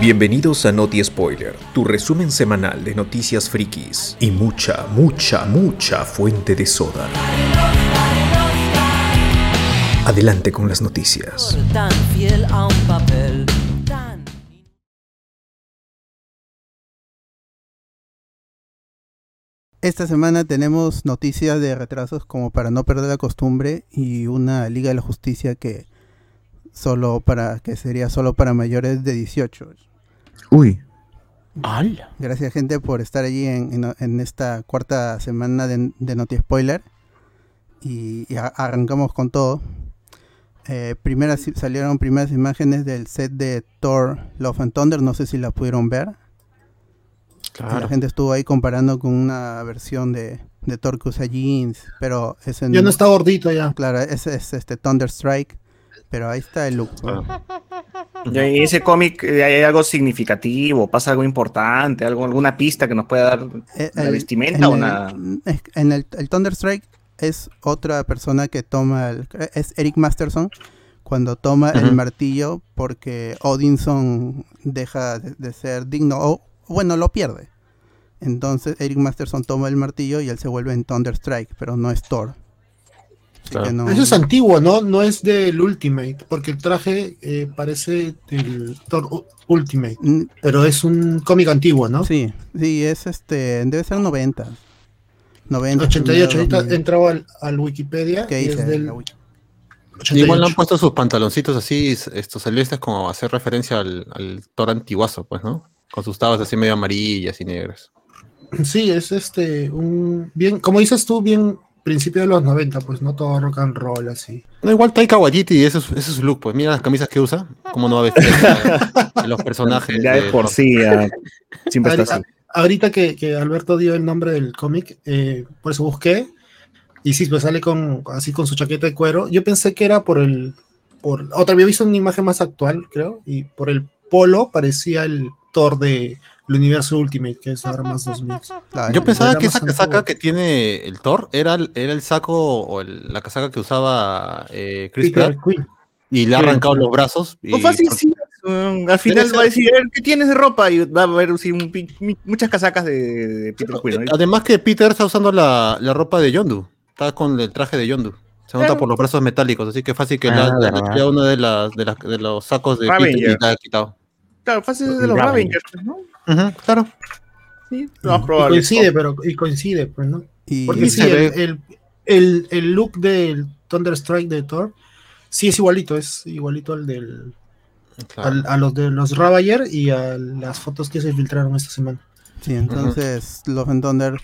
Bienvenidos a Noti Spoiler, tu resumen semanal de noticias frikis y mucha, mucha, mucha fuente de soda. Adelante con las noticias. tan fiel a un papel tan Esta semana tenemos noticias de retrasos como para no perder la costumbre y una Liga de la Justicia que solo para que sería solo para mayores de 18. Uy. Gracias gente por estar allí en, en- en esta cuarta semana de, de Noti Spoiler y, y a- arrancamos con todo. Eh, primeras, salieron primeras imágenes del set de Thor Love and Thunder, no sé si la pudieron ver. La gente estuvo ahí comparando con una versión de, de Thor que usa jeans, pero es en... Ya no está gordito ya. Claro, ese es este Thunderstrike, pero ahí está el look. Y en ese cómic eh, hay algo significativo, pasa algo importante, algo, alguna pista que nos pueda dar Eh, la el- vestimenta en o el- una. es- En el, el Thunderstrike es otra persona que toma, el- es Eric Masterson, cuando toma el martillo porque Odinson deja de, de ser digno, o bueno, lo pierde. Entonces Eric Masterson toma el martillo y él se vuelve en Thunderstrike, pero no es Thor. Claro. no- Eso es antiguo, ¿no? No es del Ultimate, porque el traje eh, parece del Thor Ultimate, Mm, pero es un cómic antiguo, ¿no? Sí, sí, es este, debe ser 90. 90. 88, ahorita 2000. entraba al, al Wikipedia ¿Qué y dice es del la wiki? 88. Igual le han puesto sus pantaloncitos así, estos celestes, como hacer referencia al, al Thor antiguazo, pues, ¿no? Con sus tabas así medio amarillas y negras. Sí, es este, un bien, como dices tú, bien principio de los 90, pues no todo rock and roll así. No, igual Taika Waititi, ese es, ese es su look, pues mira las camisas que usa, cómo no va a vestir a- los personajes. Ya de por sí, ya, siempre está así. ahorita que, que Alberto dio el nombre del cómic, eh, por eso busqué, y sí, pues sale con así con su chaqueta de cuero. Yo pensé que era por el, por, otra había visto una imagen más actual, creo, y por el polo parecía el Thor de el universo Ultimate, que es ahora más 2000. Claro, Yo pensaba que esa casaca antiguo. que tiene el Thor era, el- era el saco o el- la casaca que usaba eh, Chris Peter Pratt Quill. y le ha arrancado los brazos. Y, No fácil, sí. um, al final ser- va a decir, "A ver, ¿qué tienes de ropa? Y va a haber sí, un muchas casacas de, de Peter Quill. ¿no? Además que Peter está usando la, la ropa de Yondu. Está con el traje de Yondu. Se nota Claro. por los brazos metálicos, así que fácil que Ah, verdad. tirado uno de, las, de, las- de los sacos de Ravenger. Peter y le ha quitado. Claro, fácil es de los Ravengers. Ravengers, claro. Sí, lo más Y probable. coincide, pero y coincide, pues, ¿no? y, Porque sí, el, el, el- el look del Thunderstrike de Thor sí es igualito, es igualito al del claro. al- a los de los Ravager y a las fotos que se filtraron esta semana. Sí, entonces Love and Thunder,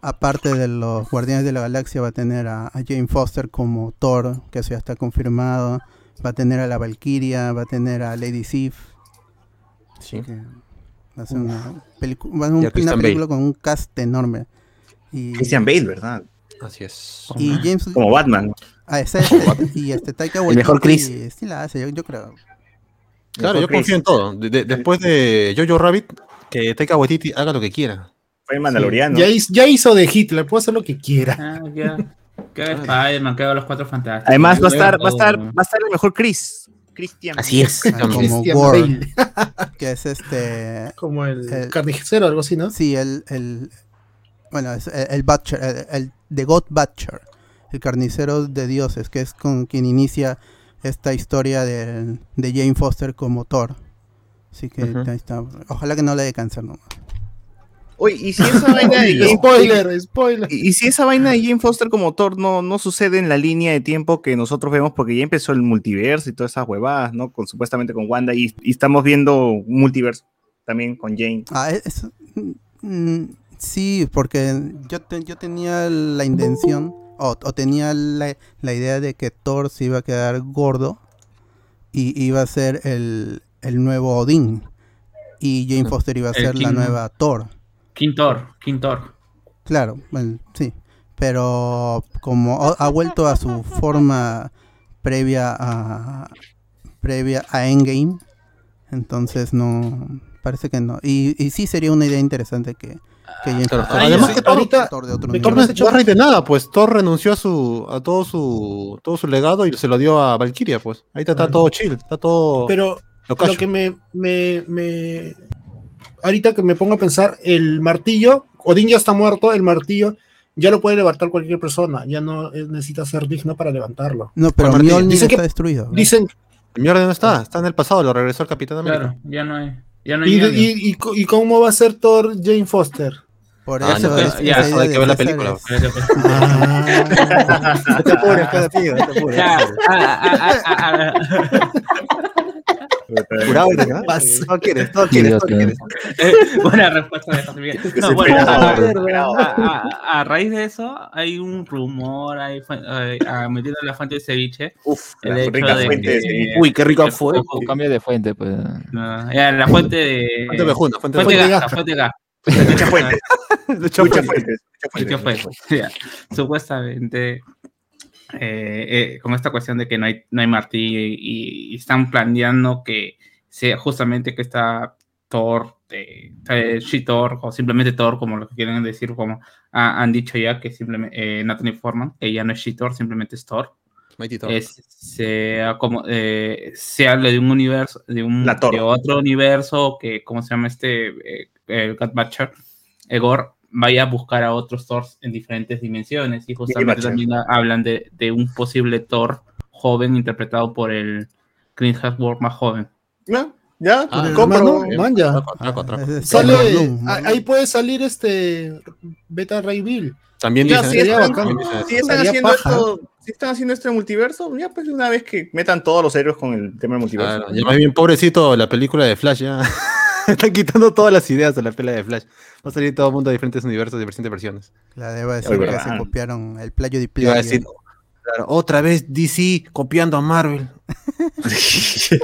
aparte de los Guardianes de la Galaxia, va a tener a, a Jane Foster como Thor, que eso ya está confirmado. Va a tener a la Valkyria, va a tener a Lady Sif. Sí. que Va a ser una, pelicu- va a ser un- Y a una película con un cast enorme. Y, Christian Bale, ¿verdad? Así es. y James Como Batman. ah, ese- este- y este Taika El mejor Waititi, Chris. sí la hace, yo, yo creo. Claro, yo Chris. confío en todo. De- de- después de Jojo Rabbit, que Taika Waititi haga lo que quiera. Fue Mandaloriano. Ya, hizo, ya hizo de Hitler, puede hacer lo que quiera. Ah, ya. Que haga Spider-Man, que haga los cuatro fantásticos. Además va a estar, va a estar, va a estar el mejor Chris. Christian. Así es. Como Bale, que es este como el, El- carnicero, algo así, ¿no? Sí, el, el bueno, es el, el Butcher, el, el The God Butcher, el carnicero de dioses, que es con quien inicia esta historia de, de Jane Foster como Thor. Así que Ujú. ahí está. Ojalá que no le dé cáncer nomás. Oye, y si esa vaina de Jane spoiler, spoiler. Y, y si esa vaina de Jane Foster como Thor no, no sucede en la línea de tiempo que nosotros vemos, porque ya empezó el multiverso y todas esas huevadas, ¿no? Con, supuestamente con Wanda, y, y estamos viendo un multiverso también con Jane. Ah, es- es- mm, sí, porque yo, te- yo tenía la intención, o, o tenía la, la idea de que Thor se iba a quedar gordo y iba a ser el, el nuevo Odín. Y Jane Foster iba a ser la nueva Thor. Quintor, Quintor. Claro, bueno, sí. Pero como ha vuelto a su forma previa a previa a Endgame, entonces no parece que no. Y, y sí sería una idea interesante que, que Jane Claro, además que Thor- ahorita Thor de otro me nivel. Thor no es hecho- rey de nada, pues Thor renunció a su a todo su todo su legado y se lo dio a Valkyria, pues. Ahí está, todo chill, está todo Pero lo que me, me, me- Ahorita que me pongo a pensar, el martillo, Odín ya está muerto, el martillo ya lo puede levantar cualquier persona, ya no necesita ser digno para levantarlo. No, pero Mjolnir dicen que- está destruido. Dicen, El Mjolnir no está, está en el pasado, lo regresó el Capitán América. Claro, ya no hay. Ya no hay ¿y, y, y y cómo va a ser Thor Jane Foster? Por Ah, eso no, es- ya, eso hay que ver la película. Ah, te apures, cada tío, no te apures. Jurado, ¿no? Quieres, no quieres, no quieres. Eh, buena respuesta de José Miguel. No, bueno, a, a- a- a raíz de eso hay un rumor, hay, eh, ah, metiendo en la fuente de ceviche. Uf, El la hecho rica de fuente. que- sí. Uy, qué rico que- fue. Cambio de fuente, pues. No, ya, la fuente de. Fuente Bejuna, fuente fuente Bejuna. Gasca, fuente Gasca. Muchas fuentes. Mucha Muchas fuente. fuentes. Supuestamente, eh, eh, con esta cuestión de que no hay, no hay martillo y, y están planeando que sea justamente que está Thor, eh, eh, She-Thor o simplemente Thor, como lo que quieren decir, como ha- han dicho ya, que simplemente eh, Natalie Forman, que ya no es She-Thor, simplemente es Thor. Mighty Thor. Es- sea como eh, se habla de un universo, de un de otro universo que, ¿cómo se llama este? El Butcher, Egor, vaya a buscar a otros Thors en diferentes dimensiones. Y justamente también ha- hablan de, de un posible Thor joven interpretado por el Clint Hemsworth más joven. ¿Ya? ¿Ya? Ah, compro. man, es- Sale, ahí puede salir este Beta Ray Bill. También dicen si están, también dicen si están haciendo esto, si están haciendo esto en multiverso, ya pues una vez que metan todos los héroes con el tema del multiverso. Ya más bien pobrecito la película de Flash ya. Están quitando todas las ideas de la pelea de Flash. Va a salir todo el mundo de diferentes universos, de diferentes versiones. La debo decir que se copiaron el playo de Iba playo. a decir, claro, otra vez DC copiando a Marvel.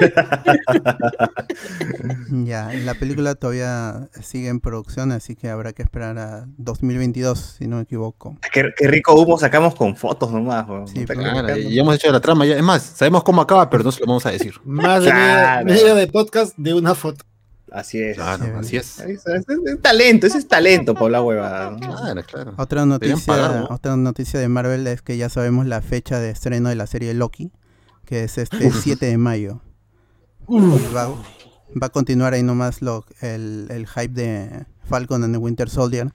Ya, la película todavía sigue en producción, así que habrá que esperar a 2022, si no me equivoco. Qué, qué rico humo sacamos con fotos nomás. Sí, Claro, y ya hemos hecho la trama. Ya. Es más, sabemos cómo acaba, pero no se lo vamos a decir. Más de media de podcast de una foto. Así es. Claro, Sí, así es. Es, es- es talento, ese es talento, por la hueva. ¿no? Claro, claro. Otra noticia, pagar, ¿no? otra noticia de Marvel es que ya sabemos la fecha de estreno de la serie Loki, que es este 7 de mayo. Y Va, va a continuar ahí nomás lo, el, el hype de Falcon and the Winter Soldier.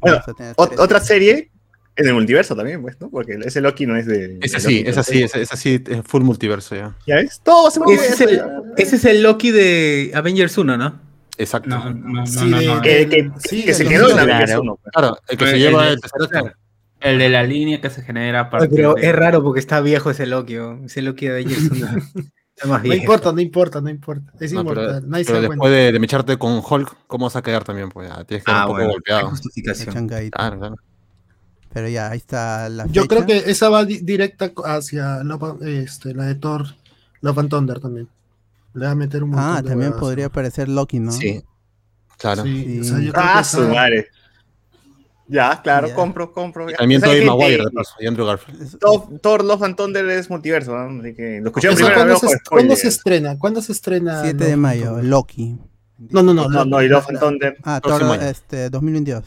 Bueno, otra serie en el multiverso también, pues, ¿no? Porque ese Loki no es de. Es así, es así, es, es así, es full multiverso ya. ¿Ya ves? Todo se Ese es, el, ese es el Loki de Avengers 1, ¿no? Exacto. No, no, no, Sí, no, de- no. Que, que- Sí, que se quedó en. Avengers 1. pues. Claro, el que se El- lleva el- el tercer. El de la línea que se genera a partir pero de- es raro porque está viejo ese Loki, ¿o? ese Loki de Avengers 1. Está más No importa, no importa, no importa. Es No, pero inmortal. Nadie se pero da después cuenta. de, de mecharte con Hulk, ¿cómo vas a quedar también? Pues ya, tienes que quedar Ah, un poco bueno, hay golpeado. justificación. Claro, claro. Pero ya, ahí está la Yo fecha. creo que esa va di- directa hacia Love- este, la de Thor, Love and Thunder también. Le va a meter un montón Ah, de también huevas. podría aparecer Loki, ¿no? Sí, claro. Sí, Sí. o sea, yo creo Ah, que su esa- madre. Ya, claro, Ya. compro, compro. ya. También ¿Saben Tobey? Maguire, de paso, y Andrew Garfield. Thor, Thor Love and Thunder es multiverso, ¿no? Así que lo ¿Esa primero. ¿Cuándo, se, cuándo se estrena? ¿Cuándo se estrena? 7 Love de mayo? Loki. No, no, no. No, no, y Love and Thunder. Ah, Thor, este, 2022.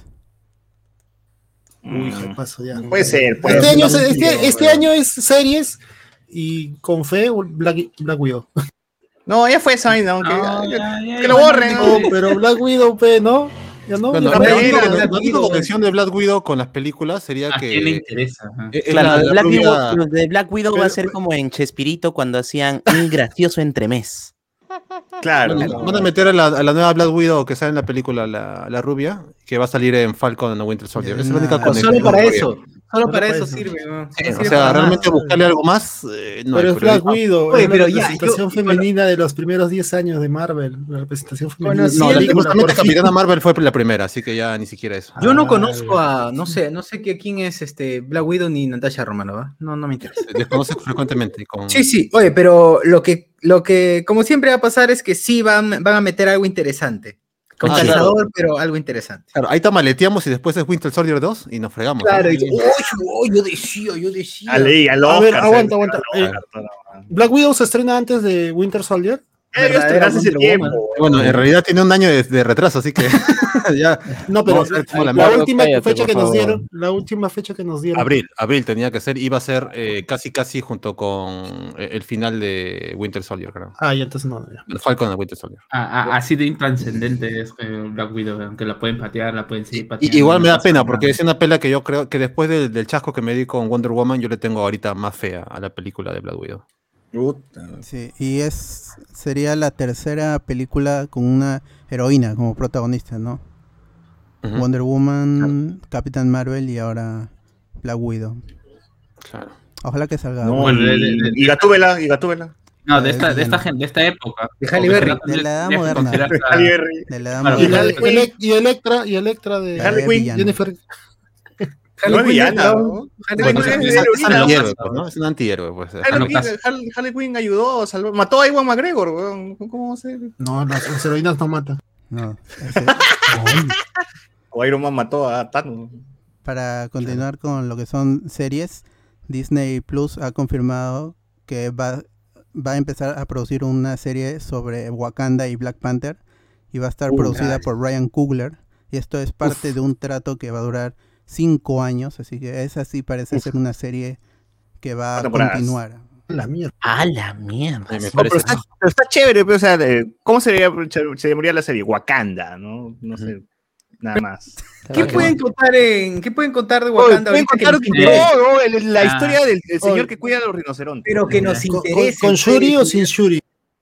Uy, Mm. qué paso ya. Puede ser, puede Este ser. año, este, Pero- este año es series y con fe Black, Black Widow. No, ya fue esa vaina, aunque. No, que- ya, ya, que ya, lo borren, No, pero Black Widow, pe, ¿no? Ya no. Bueno, la única la conexión de Black Widow con las películas sería ¿A quién le que interesa? Ajá. es- es Claro, la- Black, Widow, de Black Widow va a Pero- ser como en Chespirito cuando hacían un gracioso entremés. Claro. Van a- van a meter a la, a la nueva Black Widow que sale en la película, la, la rubia, que va a salir en Falcon and the Winter Soldier. Es la única conexión. Solo para eso. Solo Solo para para eso sirve. ¿no? Sí, No o sea, realmente nada. buscarle algo más. eh, no Pero es Black Widow, Oye, pero la ya, representación yo- femenina de los primeros 10 años de Marvel. La representación femenina. No, el- lastimosamente Capitana Marvel fue la primera, así que ya ni siquiera eso. Yo no Ah, conozco a, no sé, no sé que- quién es este Black Widow ni Natasha Romanoff, No, no me interesa. Desconoce frecuentemente. Con... Sí, sí, oye, pero lo que, lo que, como siempre va a pasar es que sí van, van a meter algo interesante. Con Ah, calzador, pero algo interesante. Claro, ahí tamaleteamos y después es Winter Soldier 2 y nos fregamos. ¿no? Claro, y, oh, oh, yo decía, yo decía. A ver, Oscar, aguanta, aguanta. Eh, Black Widow se estrena antes de Winter Soldier. Tiempo. Bueno, en realidad tiene un año de, de retraso, así que ya. No, pero la última cállate, fecha que nos dieron, la última fecha que nos dieron. Abril, abril tenía que ser, iba a ser eh, casi casi junto con eh, el final de Winter Soldier, creo. Ah, ya entonces no. ya. El Falcon de Winter Soldier. A- a- así de intranscendente es eh, Black Widow, aunque la pueden patear, la pueden seguir Y- pateando. igual me da pena, porque es una pela que yo creo que después del, del chasco que me di con Wonder Woman, yo le tengo ahorita más fea a la película de Black Widow. Sí, y es sería la tercera película con una heroína como protagonista, ¿no? Ujú, Wonder Woman, Capitán Marvel y ahora Black Widow. Claro. Ojalá que salga. No, Bueno, y, de- de- de- y Gatúbela, y Gatúbela. No, de esta, de esta, bien. gen- de esta época. De Halle Berry. De la edad moderna. considerarse a- Halle Berry. De la edad la- moderna. Y Electra, y Electra de Harley Quinn. Jennifer. Harley No es Quinn, es, un antihéroe, pues. Harley Quinn, Hazlo Harley- Harley Quinn ayudó, salvó, mató a Iwan McGregor, weón. ¿Cómo ser? No, las, las heroínas no matan. No, ese- O Iron Man mató a Thanos. para continuar con lo que son series, Disney Plus ha confirmado que va, va a empezar a producir una serie sobre Wakanda y Black Panther y va a estar Uh, producida nice. por Ryan Coogler y esto es parte de un trato que va a durar cinco años, así que esa sí parece ser una serie que va a continuar. La mierda. A la mierda. Me- me No, pero, está, pero está chévere, pero, o sea, ¿cómo se, llamaría- se llamaría la serie? Wakanda, ¿no? No sé, nada más. ¿Qué pueden contar en qué pueden contar de Wakanda pueden contar que todo, la Ah. historia del, del señor que cuida a los rinocerontes. Pero que nos ¿Con, con- interesa. con Shuri pues. o sin Shuri?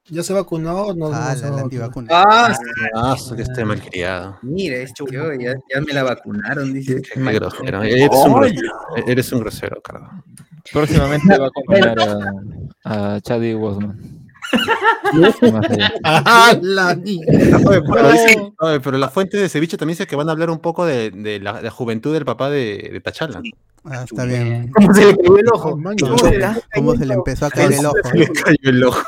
¿Ya se vacunó? No, no Ah, se la, antivacuna. Ah, Ah, eso que esté malcriado. mira, es yo, ya, ya me la vacunaron, dice. Qué grosero. Eres un grosero, eres un grosero, Carlos. Próximamente va a acompañar a, a Chadwick Boseman. Más allá. Ah, la. Oye, pero, No. dice- oye, pero la fuente de ceviche también dice que van a hablar un poco de, de la, la juventud del papá de, de Tachala. Ah, está bien. ¿Cómo se le cayó el ojo? Man, ¿Cómo no. se le- ¿Cómo se le empezó a caer el ojo? Se le cayó el ojo.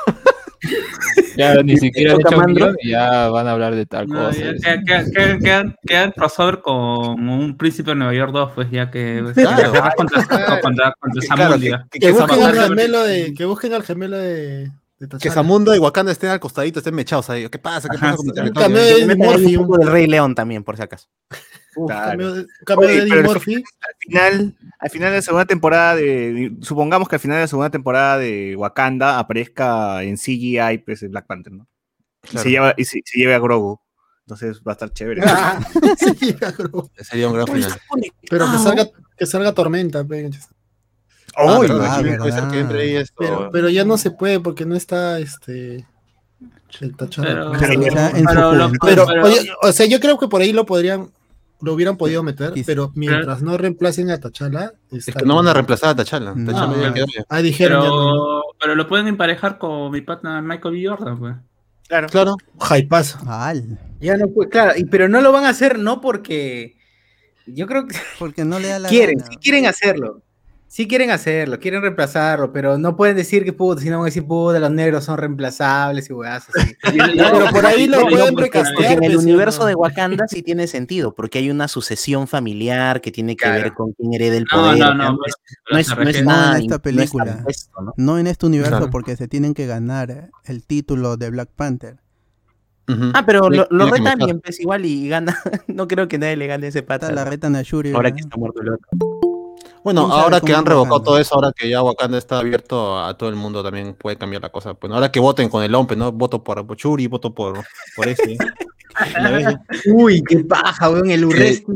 Ya ni siquiera han hecho un y ya van a hablar de tal No, cosa. ya queda, queda, crossover con un príncipe de Nueva York 2, pues ya que pues, Claro. guerras contra, contra, contra Que, claro, Zamundia. que, Que que busquen al gemelo de. Que busquen al gemelo de. de que T'Challa. Zamunda y Wakanda estén al costadito, estén mechados ahí. ¿Qué pasa? ¿Qué Ajá, pasa con Rey León también, por si acaso. Uf, Claro. Cameo de, cameo Oye, de Eddie Murphy. Al final, al final de la segunda temporada de. Supongamos que al final de la segunda temporada de Wakanda aparezca en CGI pues, el Black Panther, ¿no? Claro. se lleva, y se, se lleve a Grogu. Entonces va a estar chévere. Sí, bro. Sería un gran final. Pero que salga, que salga tormenta. pe. Ah, Uy, verdad, ah, sí, puede ser verdad. que entre ahí esto. Pero, pero ya no se puede porque no está este. El. Pero, Pero- oye, o sea, yo creo que por ahí lo podrían, lo hubieran podido meter, pero mientras no reemplacen a Es que no van a reemplazar a Tachala. No. Ah, dijeron ya no. pero, pero lo pueden emparejar con mi partner Michael B. Jordan, pues. Claro. Claro. Hypazo. Ya no puede, claro, y- pero no lo van a hacer no porque yo creo que porque no le da la quieren, gana. sí quieren hacerlo. Sí quieren hacerlo, quieren reemplazarlo, pero no pueden decir que puta, si no van a decir puta, los negros son reemplazables y weas así. Pero por ahí lo No, pueden recastear. en el pues, ¿sí o universo no? de Wakanda sí tiene sentido, porque hay una sucesión familiar que tiene que Claro. ver con quién hereda el No, poder. no, no, no es, no es No, nada en esta no película. ¿no? No en este universo Claro. porque se tienen que ganar el título de Black Panther. Ah, pero lo, lo retan bien, pues igual y gana. No creo que nadie le gane ese pata. La ¿no? retan a Shuri. Ahora ¿verdad? que está muerto el otro. Bueno, ¿Quién sabe ahora que han revocado todo eso, ahora que ya Wakanda está abierto a todo el mundo, también puede cambiar la cosa. Bueno, ahora que voten con el OMPE, ¿no? Voto por Churi, voto por, por ese. Uy, qué paja, weón, el Urresti.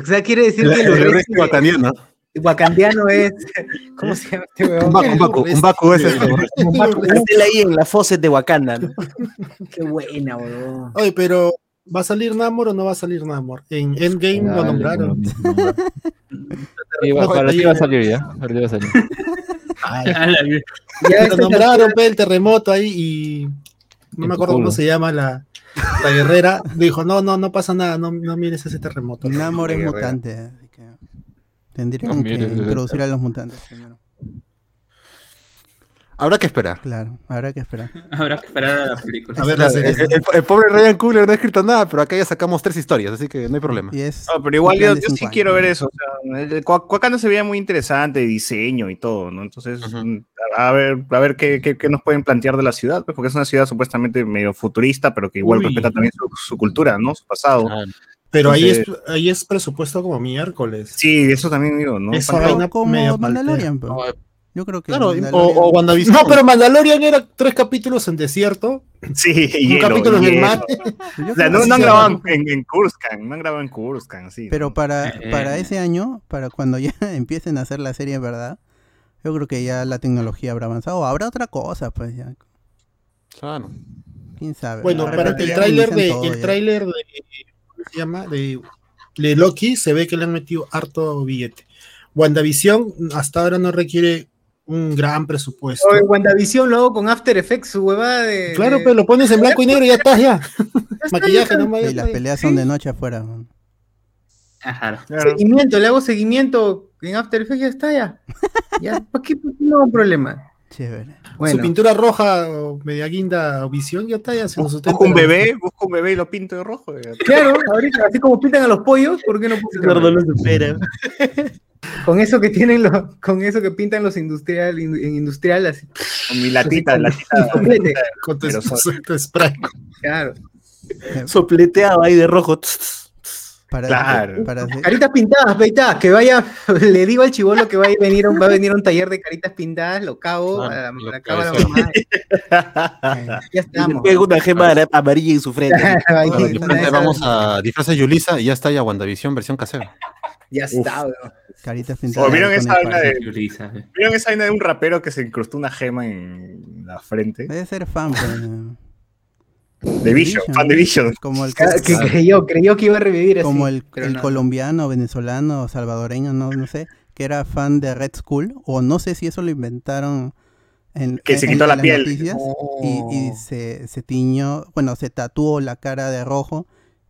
O sea, quiere decir que el El Urresti wakandiano. wakandiano es. ¿Cómo se llama este weón? Un Baku, un Baku, un Baku es este. Métela ahí en la faucet de Wakanda. ¿no? Qué buena, weón. Oye, pero ¿va a salir Namor o no va a salir Namor? En Endgame lo nombraron. Para ti va a salir ya. Para ti va a salir. A la mierda. Ya Lo nombraron, pe, el terremoto ahí y no me acuerdo cómo se llama la, la guerrera. Dijo, no, no, no pasa nada, no, no mires ese terremoto. Namor es mutante. Así que tendrían No que introducir a los mutantes primero. Habrá que esperar. Claro, habrá que esperar. Habrá que esperar a la película. A ver la El, serie. el- el pobre Ryan Coogler no ha escrito nada, pero acá ya sacamos tres historias, así que no hay problema. Y es No, pero igual yo, sí años. quiero ver eso. O sea, el Cua- Wakanda se veía muy interesante, diseño y todo, ¿no? Entonces, mm, a ver, a ver qué, qué- qué nos pueden plantear de la ciudad, pues, porque es una ciudad supuestamente medio futurista, pero que igual Uy. respeta también su, su cultura, ¿no? Su pasado. Pero ahí es, ahí es presupuesto como miércoles. Sí, eso también digo, ¿no? Vaina como Mandalorian, paltea. Yo creo que Claro, o, Mandalorian- o WandaVision. No, pero Mandalorian era tres capítulos en desierto, Sí, un hielo, capítulo en el mar. O sea, no, no han grabado en, en Kurskan, no han grabado en Kurskan, sí. Pero ¿no? para, Eh. para ese año, para cuando ya empiecen a hacer la serie verdad, yo creo que ya la tecnología habrá avanzado. Habrá otra cosa, pues ya. Claro. ¿Quién sabe? Bueno, para el tráiler de todo el tráiler de ¿cómo se llama? De, de Loki se ve que le han metido harto billete. WandaVision hasta ahora no requiere un gran presupuesto. Oye, WandaVision luego con After Effects, su huevada de. Claro, de- pero lo pones en blanco y negro y ya estás ya. Maquillaje, no Y las peleas son de noche afuera. man. Ajá. Claro. Seguimiento, le hago seguimiento en After Effects, ya está, ya. Ya, ¿para qué? ¿Por qué no hay problema? Chévere. Su Bueno, pintura roja o media guinda o visión ya está ya se nos Busco sustenta. un bebé, busco un bebé y lo pinto de rojo. ya. claro, ahorita, así como pintan a los pollos, ¿por qué no lo supera. Con eso que tienen los, con eso que pintan los industrial, in- en industrial, así. Con mi latita, latita. Complete. Con tu, spray. Claro. Sopleteado ahí de rojo. Para, Claro. para hacer- Caritas pintadas, peitadas, que vaya, le digo al chivolo que va a venir, a un- va a venir a un taller de caritas pintadas, lo cago, Ah, a la, lo la cago a la cabezón. mamá. ya Y estamos. una gema amarilla en su frente. Vamos a disfrazar Yulisa y ya está ya WandaVision versión casera. Ya está, weón. caritas pintadas. ¿O vieron con esa el vaina par. de, Yulisa, eh. ¿Vieron esa vaina de un rapero que se incrustó una gema en la frente? Debe ser fan, pues, De Vision, fan de Vision. Como el, Que que creyó, creyó que iba a revivir así. como el, pero el no. colombiano, venezolano, salvadoreño, no, no sé, que era fan de Red Skull, o no sé si eso lo inventaron en, Que se en- quitó en la piel. noticias, y, y se, se tiñó, bueno, se tatuó la cara de rojo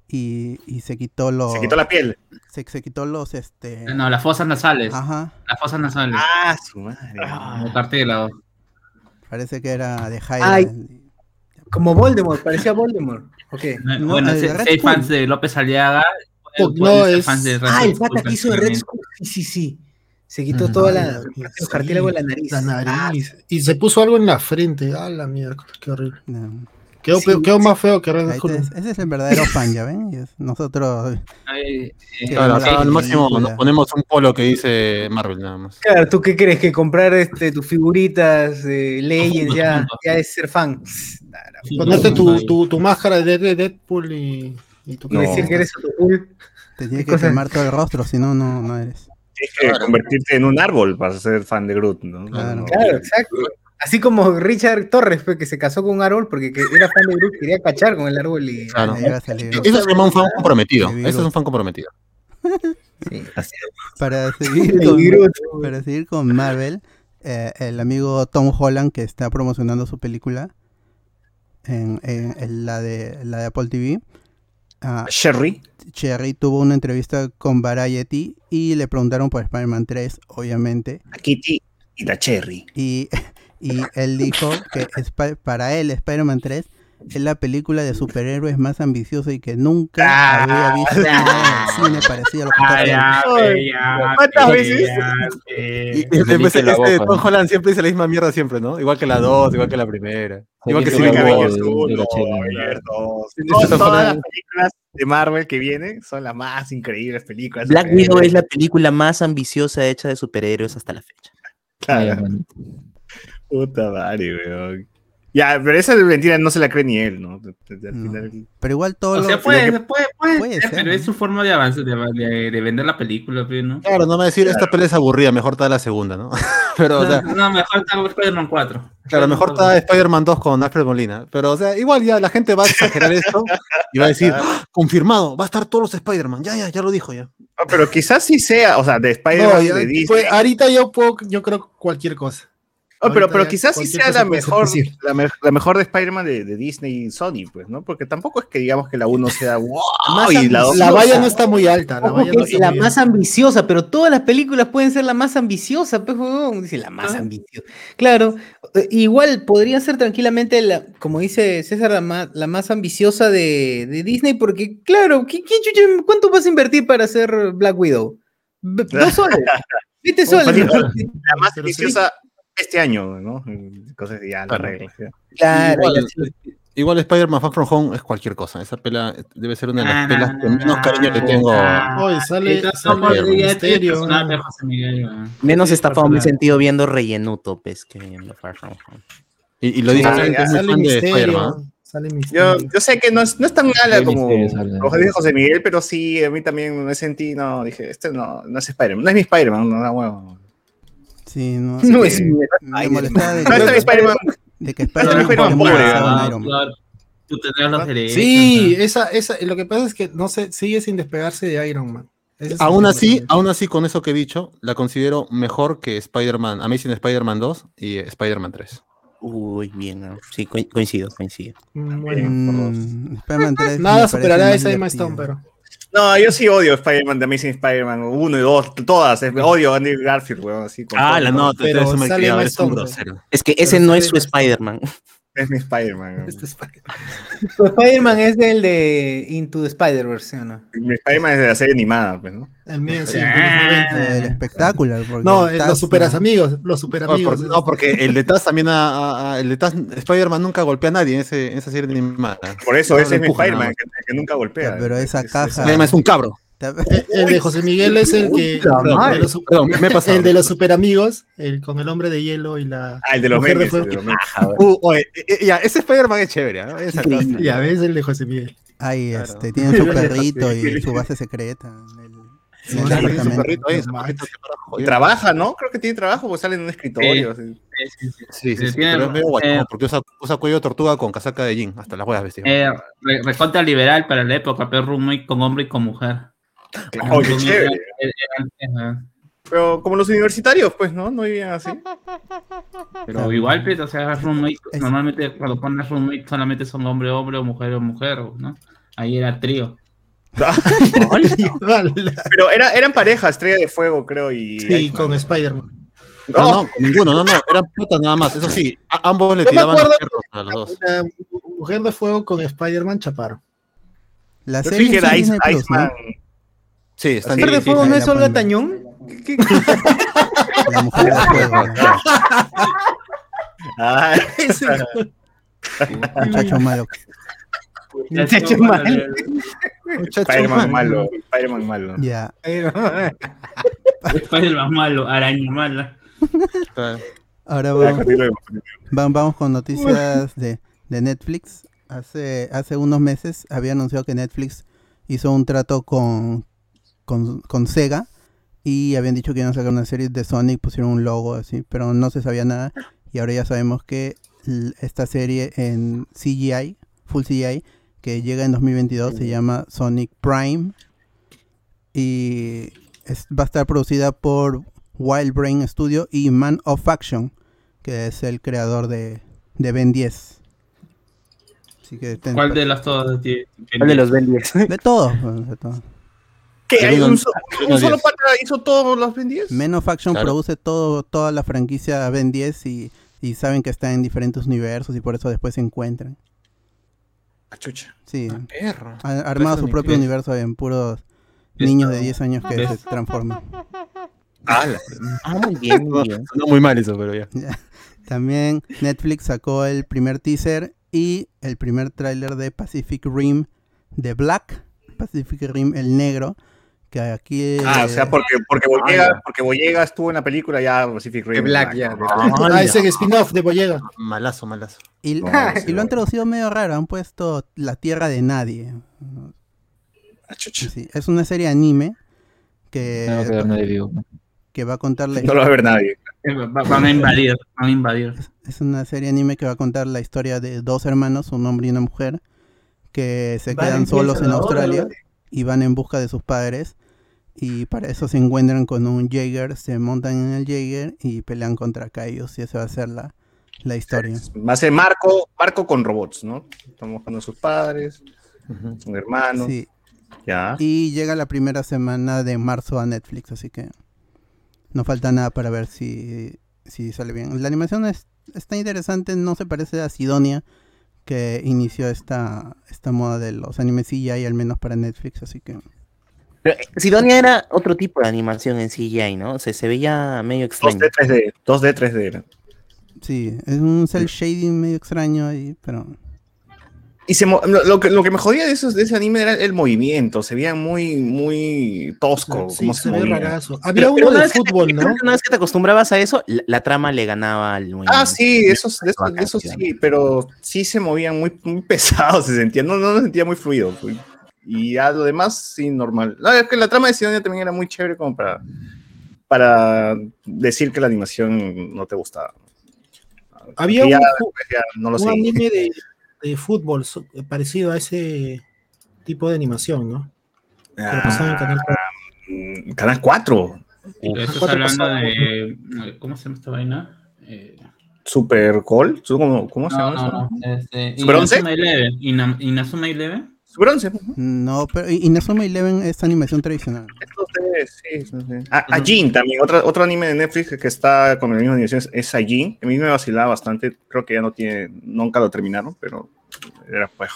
y, y se quitó los Se quitó la piel. se, se quitó los este No, las fosas nasales. ajá, Las fosas nasales. Ah, su madre. El cartílago. parece que era de Jaira. Como Voldemort, parecía Voldemort. Ok. No, No, bueno, si hay Skull. fans de López Aliaga, No, pueden ser es- fans de Red Ah, el pata que hizo de Red. Sí, sí, sí. Se quitó Ujú. toda la, sí, los cartílagos de la nariz. La nariz. Y se puso algo en la frente. Ah, la mierda, qué horrible. No. Quedó, Sí, más feo que Red Ahí ese es el verdadero fan, ¿ya ven? Nosotros eh, Sí, Claro, acá al máximo película. nos ponemos un polo que dice Marvel nada más. Claro, ¿tú qué crees? Que comprar este, tus figuritas de Legends ya, ya es ser fan. Ponerte tu, tu, tu máscara de de Deadpool y, y tu Y decir que eres cool. te tienes ¿Qué que quemar todo el rostro, si no, no, no eres. Tienes que convertirte en un árbol para ser fan de Groot, ¿no? Claro. Claro, exacto. Así como Richard Torres, pues, que se casó con un árbol porque que era fan de Groot, quería cachar con el árbol y. Claro. Eso se llama un fan comprometido. Eso es un fan comprometido. Sí. Para seguir con, Groot. para seguir con Marvel, eh, el amigo Tom Holland que está promocionando su película en, en- en la de la de Apple TV. ah, Sherry. Cherry tuvo una entrevista con Variety y le preguntaron por Spider-Man 3, obviamente, a Kitty y la Cherry. y, y él dijo que para él Spider-Man 3 es la película de superhéroes más ambiciosa y que nunca Ah, había visto nada en el cine parecido a lo que está Ay, haciendo. ¿Cuántas veces? Y, este, boca, Tom ¿no? Holland siempre dice la misma mierda siempre, ¿no? Igual que la 2, igual que la primera. Igual que Civil. Avengers dos. Sí, Todas- Tom Todas las películas de Marvel que vienen son las más increíbles películas. Black. Widow es la película más ambiciosa hecha de superhéroes hasta la fecha. Ay, Claro. Puta madre, weón. Ya, pero esa mentira no se la cree ni él, ¿no? No. Pero igual todo O lo- sea, puede, puede, puede, Puede ser, ser, pero ¿no? es su forma de avance, de, de, de vender la película, pe, ¿no? Claro, no me va a decir, esta pelea es aburrida, mejor está la segunda, ¿no? Pero, o sea, No, no, mejor está Spider-Man 4. claro, mejor está Spider-Man 2 con Alfred Molina. Pero, o sea, igual ya la gente va a exagerar esto y va a decir, "Ah, confirmado, va a estar todos los Spider-Man. Ya, ya, ya lo dijo ya. No, pero quizás sí sea, o sea, de No, Spider-Man ya- de Disney. pues, ahorita yo puedo, yo creo cualquier cosa. Oh, pero, pero quizás sí sea la mejor, la, me- la mejor de Spider-Man de, de Disney y Sony, pues, ¿no? Porque tampoco es que digamos que la 1 sea wow Más y la 2 La valla no está muy alta. La valla que no es está la muy más alta. ambiciosa, pero todas las películas pueden ser la más ambiciosa, pues. Dice la más ambiciosa. Claro, eh, igual podría ser tranquilamente, la, como dice César, la más, la más ambiciosa de, de Disney, porque, claro, ¿qué, qué ¿cuánto vas a invertir para hacer Black Widow? B- Dos soles. Siete soles. la más ambiciosa este año, ¿no? Cosas que ya la regla. ya. Claro, igual, Spider-Man Far From Home es cualquier cosa. Esa pela debe ser una de las pelas no, que no, menos no, cariño le no, tengo. no. Hoy sale, no. Menos está fama mi sentido viendo rellenuto, pues, que viendo Far From Home. Y, y lo Sí, dice Ah, que sale misterio. Yo, sé que no es, no es tan mala como lo que dice José Miguel, pero sí, a mí también me sentí, no, dije, este no, no es Spider-Man, no es mi Spider-Man, no da huevo. Sí, no. No es me molestaba de No es mi que, Spider-Man, de que Spider-Man pobre, Ah, Iron Man. claro. Tú tenías los derechos. Sí, esa, esa, lo que pasa es que no sé, sigue sin despegarse de Iron Man. Ese Aún así, aún así, con eso que he dicho, la considero mejor que Spider-Man, Amazing Spider-Man 2 y Spider-Man 3. Uy, bien, ¿no? sí, co- coincido, coincido. Mm, bueno, Mm, Spider-Man 3 me nada superará a esa Emma divertido. Stone, pero. No, yo sí odio Spider-Man, The Amazing Spider-Man 1 y 2, todas. es- Odio a Andrew Garfield, weón, así. Con Ah, todo, la nota, pero malcriado, Emma eres un grosero. Es que ese Pero no sale es su. Spider-Man. Es mi Spider-Man. Este es- Tu Spider-Man es el de Into the Spider-Verse, ¿sí o no? Mi Spider-Man es de la serie animada, pues, ¿no? El mío, sí, Ah. de los 90. El espectacular. No, eh, Taz, los superas amigos, los super No, amigos. por- no, porque el de Taz también ha- ha- ha- el de Taz, Spider-Man nunca golpea a nadie en, ese, en esa serie animada. Por eso No, ese es mi Spider-Man, que, que nunca golpea. Pero esa Es- es- caja- Spider-Man es un cabro. El de José Miguel es el que. Perdón, de los, su- perdón, me he pasado. el de los super amigos, el con el hombre de hielo y la. Ah, el de los memes. de el fuego. de los memes. Uh, oye, ya, ese Spider-Man es chévere. ¿no? Esa cosa. Ya ves el de José Miguel. Ahí, Claro. este, tienen su perrito y su base secreta el, Sí, el claro, Su perrito trabaja, ¿no? Creo que tiene trabajo porque sale en un escritorio. Sí, sí, sí. Sí, sí, sí, Tiene- pero es medio eh, porque usa, usa cuello de tortuga con casaca de jean, hasta las huevas vestidas. Eh, re- liberal para la época, pero roommate con hombre y con mujer. Chévere. Pero como los universitarios, pues, ¿no? No vivían así. Pero igual, pues, o sea, roommate, normalmente cuando pones roommate solamente son hombre, hombre o mujer o mujer, ¿no? Ahí era trío. Pero era, eran parejas, Estrella de Fuego, creo, y... Sí, Iceman. con Spider-Man. No, no, ninguno, no, no, eran putas nada más. Eso sí, a- ambos le Yo tiraban los perros a los dos. Mujer de fuego con Spider-Man chaparon. La Yo serie sí que era Ice, Plus, Iceman. ¿no? Sí, ¿Mujer de fuego sí, no es Olga. Tañón? ¿Qué- qué- La mujer de fuego. Ah, Ese- Muchacho malo. Muchacho malo. Spider-Man malo, Spider-Man malo. Ya. Spider-Man malo, araña mala. Ahora vamos, vamos con noticias de, de Netflix. Hace, hace unos meses había anunciado que Netflix hizo un trato con, con, con Sega y habían dicho que iban a sacar una serie de Sonic, pusieron un logo así, pero no se sabía nada. Y ahora ya sabemos que esta serie en CGI, Full CGI, que llega en 2022, se llama Sonic Prime y es- va a estar producida por Wild Brain Studio y Man of Action, que es el creador de, de Ben 10. Así que ten- ¿Cuál de las todas? ¿Cuál de los Ben 10? de todo, pues, de todo. ¿Qué? ¿Hay un, un solo pata hizo todos los Ben 10? Men of Action Claro. produce todo, toda la franquicia Ben 10 y, y saben que está en diferentes universos y por eso después se encuentran. Ah, chucha. Sí, Perro. han armado su propio universo en puros niños de 10 años que ¿Ves? se transforman. Ah, muy bien. Sonó muy mal eso, pero ya. También Netflix sacó el primer teaser y el primer tráiler de Pacific Rim de Black, Pacific Rim el negro, que aquí Ah, o eh, sea, porque, porque, Boyega, porque Boyega estuvo en la película ya Pacific Rim. Black, ya, Ah, es el spin-off de Boyega. Malazo, malazo. y, No, y sí, lo han traducido medio raro, han puesto La Tierra de Nadie. Ah. Sí, es una serie anime que, No va a quedar nadie vivo. que va a contar la No lo va a ver nadie. Eh, va- Van a invadir, van a invadir. es una serie anime que va a contar la historia de dos hermanos, un hombre y una mujer, que se quedan solos en Australia y van en busca de sus padres Y para eso se encuentran con un Jaeger, se montan en el Jaeger y pelean contra Kaijus y esa va a ser la, la historia. Va a ser Marco, Marco con robots, ¿no? Estamos buscando a sus padres, un hermano. Sí. Ya. Y llega la primera semana de marzo a Netflix, así que no falta nada para ver si, si sale bien. La animación es, está interesante, no se parece a Sidonia, que inició esta, esta moda de los animes CGI, al menos para Netflix, así que... Pero eh, Sidonia era otro tipo de animación en CGI, ¿no? O sea, se veía medio extraño. 2D, 3D, 2D, 3D era. Sí, es un cel shading medio extraño ahí, pero... Y se mo- lo, lo que, lo que me jodía de, esos, de ese anime era el movimiento, se veía muy, muy tosco. Sí, cómo se rarazo. Pero- Había pero uno una de vez que te- fútbol, ¿no? Una vez que te acostumbrabas a eso, la, la trama le ganaba al movimiento. Ah, sí, esos, de esos, de esos sí, pero sí se movían muy, muy pesados, se sentía, no, no lo sentía muy fluido. fui- Y ya lo demás, sí, normal. No, es que la trama de Sidonia también era muy chévere como para, para decir que la animación no te gustaba. Había un, ya, ju- ya no lo un sé. anime de, de fútbol so- parecido a ese tipo de animación, ¿no? En Canal cuatro. Mm, Canal 4. Estás ¿Cuánto hablando pasaba? de. ¿Cómo se llama esta vaina? Eh, Super Call. ¿Cómo, cómo se no, llama no, eso? no. Este, ¿Super? Inazuma Eleven. Ina- Inazuma Eleven. Super 11. No, pero Inazuma Eleven es animación tradicional. Sí, sí, sí. Ah, Ajin también, otro, otro anime de Netflix que- está con la misma animación es- es Ajin. A mí me vacilaba bastante, creo que ya no tiene, nunca lo terminaron, pero era pues.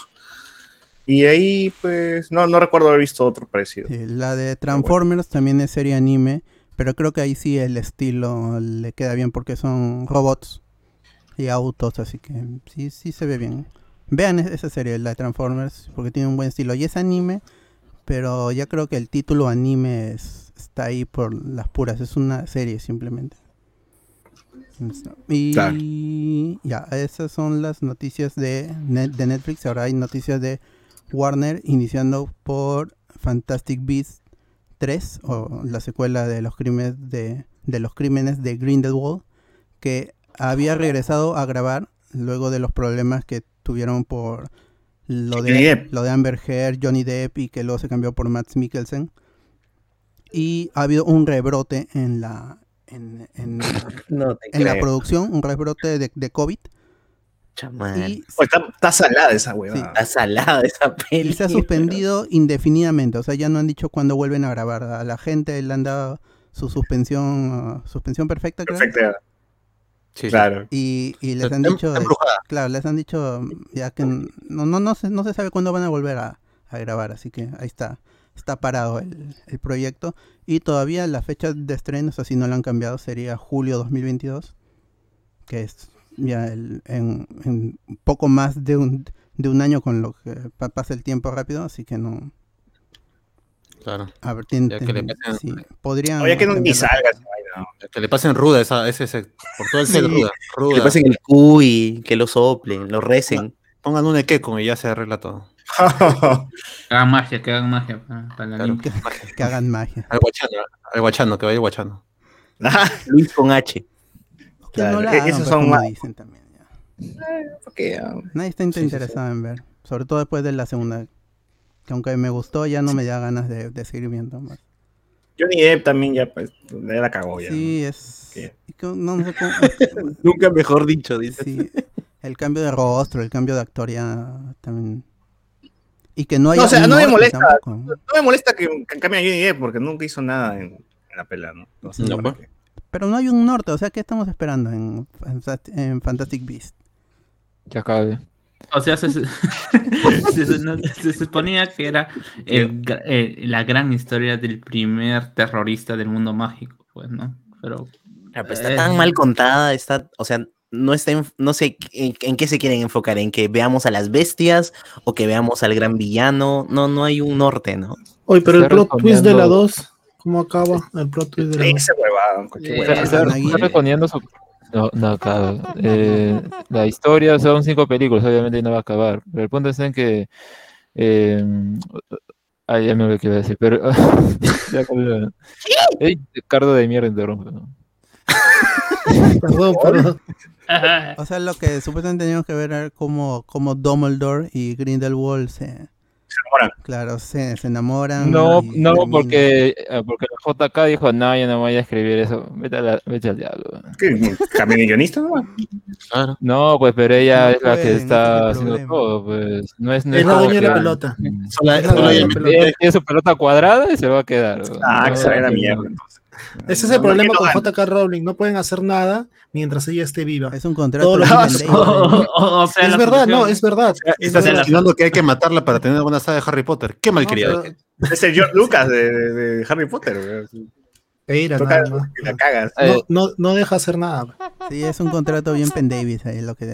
Y ahí, pues, no, no recuerdo haber visto otro parecido. Sí, la de Transformers también es serie anime, pero creo que ahí sí el estilo le queda bien porque son robots y autos, así que sí, sí se ve bien. Vean es- esa serie, la de Transformers, porque tiene un buen estilo. Y es anime, pero ya creo que el título anime es- está ahí por las puras, es una serie simplemente. Y Claro. ya, esas son las noticias de, Net- de Netflix. Ahora hay noticias de Warner, iniciando por Fantastic Beasts 3, o la secuela de los crímenes de, de los crímenes de Grindelwald, que había regresado a grabar luego de los problemas que tuvieron por lo de, Depp. lo de Amber Heard, Johnny Depp y que luego se cambió por Matt Mikkelsen. Y ha habido un rebrote en la en, en- No en la producción, un rebrote de, de COVID. Y Pues está, está salada esa huevada. Está salada esa peli. Y se ha suspendido indefinidamente, o sea, ya no han dicho cuándo vuelven a grabar. A la gente le han dado su suspensión, ah, suspensión perfecta, creo. Perfecta. Sí, sí. Claro. Y, y les han dicho, claro, les han dicho ya que no, no, no, se, no se sabe cuándo van a volver a, a grabar, así que ahí está, está parado el, el proyecto. Y todavía la fecha de estreno, eso sí no lo han cambiado, sería julio 2022, que es ya el- en, en poco más de un, de un año con lo que pa- pasa el tiempo rápido, así que no... Claro. A ver, tien- Ya que le pasen- sí, podrían... Oye, que no, ni cambiarlo. salga esa vaina. Que le pasen ruda esa, ese, ese- por todo el set Sí. ruda. Que ruda. le pasen el cuy, que lo soplen, lo recen. Pongan un equeco y ya se arregla todo. Que hagan magia, que hagan magia para, para la Claro. limpia. Que hagan magia. Al guachano, al guachano, que vaya guachano. Luis con H. Que no Claro, la e- hagan, esos pues, son más- dicen también. ya. Porque, ah, Nadie está Sí, sí, sí. interesado en ver. Sobre todo después de la segunda. Que aunque me gustó, ya no me da ganas de, de seguir viendo más. Johnny Depp también ya, pues, la cagó ya. Sí, es. No, no sé cómo. Nunca mejor dicho, dice. sí, el cambio de rostro, el cambio de actor ya también. Y que no haya. No, o sea, no me molesta. tampoco. No me molesta que, que cambie a Johnny Depp porque nunca hizo nada en, en la pelea, ¿no? No sé No, para pues. Pero no hay un norte, o sea, ¿qué estamos esperando en, en Fantastic Beast? Que acabe. O sea, se, se- se- no, se suponía que era el la gran historia del primer terrorista del mundo mágico, pues, ¿no? Pero Ah, pero está Eh. tan mal contada, está, o sea, no está, en- no sé en, en qué se quieren enfocar, en que veamos a las bestias o que veamos al gran villano, no, no hay un norte, ¿no? Oye, pero el plot twist de la respondiendo- 2, ¿cómo acaba el plot twist de la 2? Ese huevado, cualquier Eh, está respondiendo su... No, no acaba. Eh, la historia son cinco películas, obviamente no va a acabar. Pero el punto está en que... Eh, ay, ya me olvidé qué iba a decir, pero... ya cambió. Ey, cardo de mierda interrumpe. ¿no? Perdón, perdón. O sea, lo que supuestamente teníamos que ver era cómo, cómo Dumbledore y Grindelwald se, Claro, se, se enamoran. No, no, terminan. porque, eh, porque la JK dijo, no, yo no voy a escribir eso. Vete, a la- vete al diablo. ¿Qué? ¿También guionista? No? Claro. No, pues, pero ella No es la que pueden, ese es está haciendo todo, pues. No es, no Es la dueña de la pelota. Sola- Es la sola dueña ella de me- la pelota. Ella tiene su pelota cuadrada y se va a quedar. Ah, No, que se vaya a la no, mierda. no. entonces. Ese es el No, problema no con. JK Rowling. No pueden hacer nada mientras ella esté viva. Es un contrato. Todo lo libre que- en O, David. o- o sea, Es verdad, no, es verdad. Es Estás insinuando que hay que matarla para tener una saga de Harry Potter. Qué No, malcriado. pero- Es el George Lucas de, de- de Harry Potter. nada la cagas. No, no, no deja hacer nada. Sí, es un contrato bien Penn Davis ahí lo que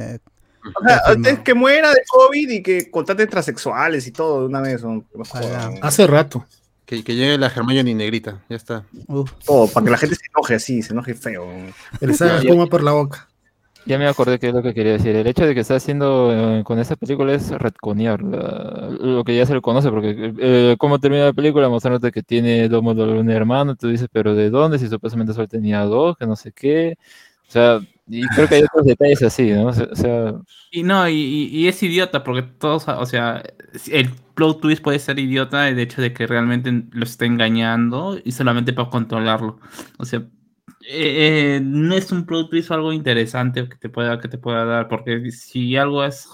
O sea, es que muera de COVID y que contraten transexuales y todo de una vez. ¿no? No. Hace rato. Que, que llegue la Hermione negrita. Ya está. uf, Todo, para que la gente se enoje así, se enoje feo. Que le salga Ya, espuma por la boca. Ya me acordé que es lo que quería decir. El hecho de que está haciendo eh, con esta película es retconear lo que ya se le conoce, porque eh, cómo termina la película mostrándote que tiene Dumbledore un hermano, tú dices, pero ¿de dónde? Si supuestamente solo tenía dos, que no sé qué. O sea, y creo que hay otros detalles así, ¿no? O sea, Y no, y es idiota porque todos, o sea, el plot twist puede ser idiota el hecho de que realmente lo está engañando y solamente para controlarlo. O sea, eh, eh, no es un plot twist o algo interesante que te pueda, que te pueda dar, porque si algo es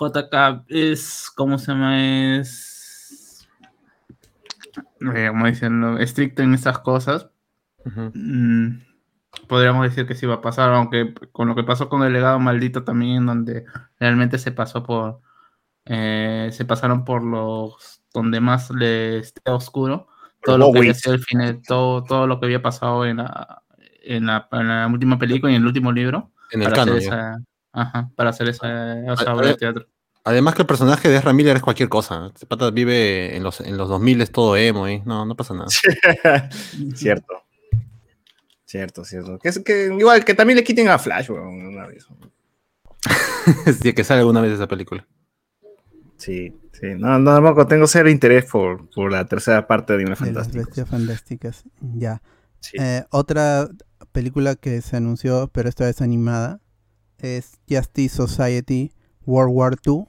JK, es, ¿cómo se llama? Es, eh, como dicen, estricto en esas cosas. Mm, podríamos decir que sí va a pasar, aunque con lo que pasó con el legado maldito también, donde realmente se pasó por, eh, se pasaron por los donde más le esté oscuro, todo lo que había sido el final, todo, todo lo que había pasado en la, en la, en la última película y en el último libro, En el para hacer canon. ya. esa, ajá, para hacer esa, obra de teatro. Además que el personaje de Ezra Miller es cualquier cosa. Este pata vive en los, en los 2000 es todo emo, ¿eh? No, no pasa nada. Cierto. Cierto, cierto. Que, es, que igual que también le quiten a Flash, weón, una vez. Sí, que sale alguna vez esa película. Sí, sí. No, no, tampoco tengo cero interés por, por la tercera parte de Animales Fantásticos. bestias fantásticas. Ya. Sí. Eh, otra película que se anunció, pero esta vez animada, es Justice Society World War II.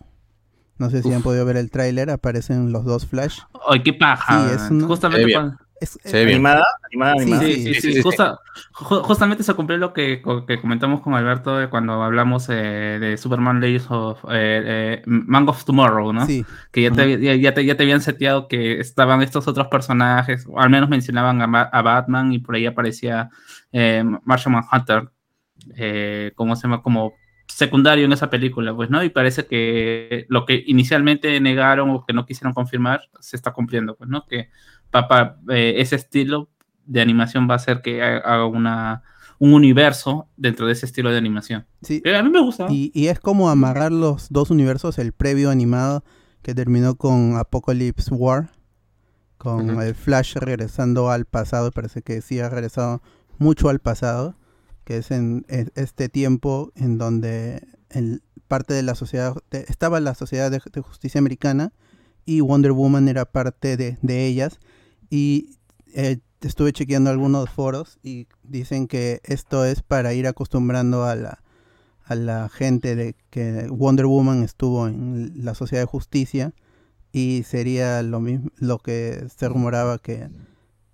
No sé si han podido ver el tráiler, aparecen los dos Flash. Ay, qué paja. Sí, es una- Justamente bien. cuando- Es, Se ve bien. ¿Animada? ¿Animada? Sí, ¿Animada? Sí, sí, sí, sí, sí, sí, sí. justa- ju- justamente se cumplió lo que, que comentamos con Alberto de cuando hablamos eh, de Superman Legends of eh, eh, Man of Tomorrow, ¿no? sí, Que ya te, ya, ya te, ya te habían seteado que estaban estos otros personajes, o al menos mencionaban a, Ba- a Batman y por ahí aparecía eh, Martian Manhunter, eh, como se llama, como secundario en esa película, pues, ¿no? Y parece que lo que inicialmente negaron o que no quisieron confirmar se está cumpliendo, pues, ¿no? Que papá, eh, ese estilo de animación va a hacer que ha- haga una, un universo dentro de ese estilo de animación. sí. Que a mí me gusta. Y, y es como amarrar los dos universos, el previo animado que terminó con Apocalypse War, con el Flash regresando al pasado, parece que sí ha regresado mucho al pasado, que es en e- este tiempo en donde el, parte de la sociedad, de- estaba la sociedad de, de justicia americana y Wonder Woman era parte de, de ellas. Y eh, estuve chequeando algunos foros y dicen que esto es para ir acostumbrando a la, a la gente de que Wonder Woman estuvo en la sociedad de justicia y sería lo mismo lo que se rumoraba que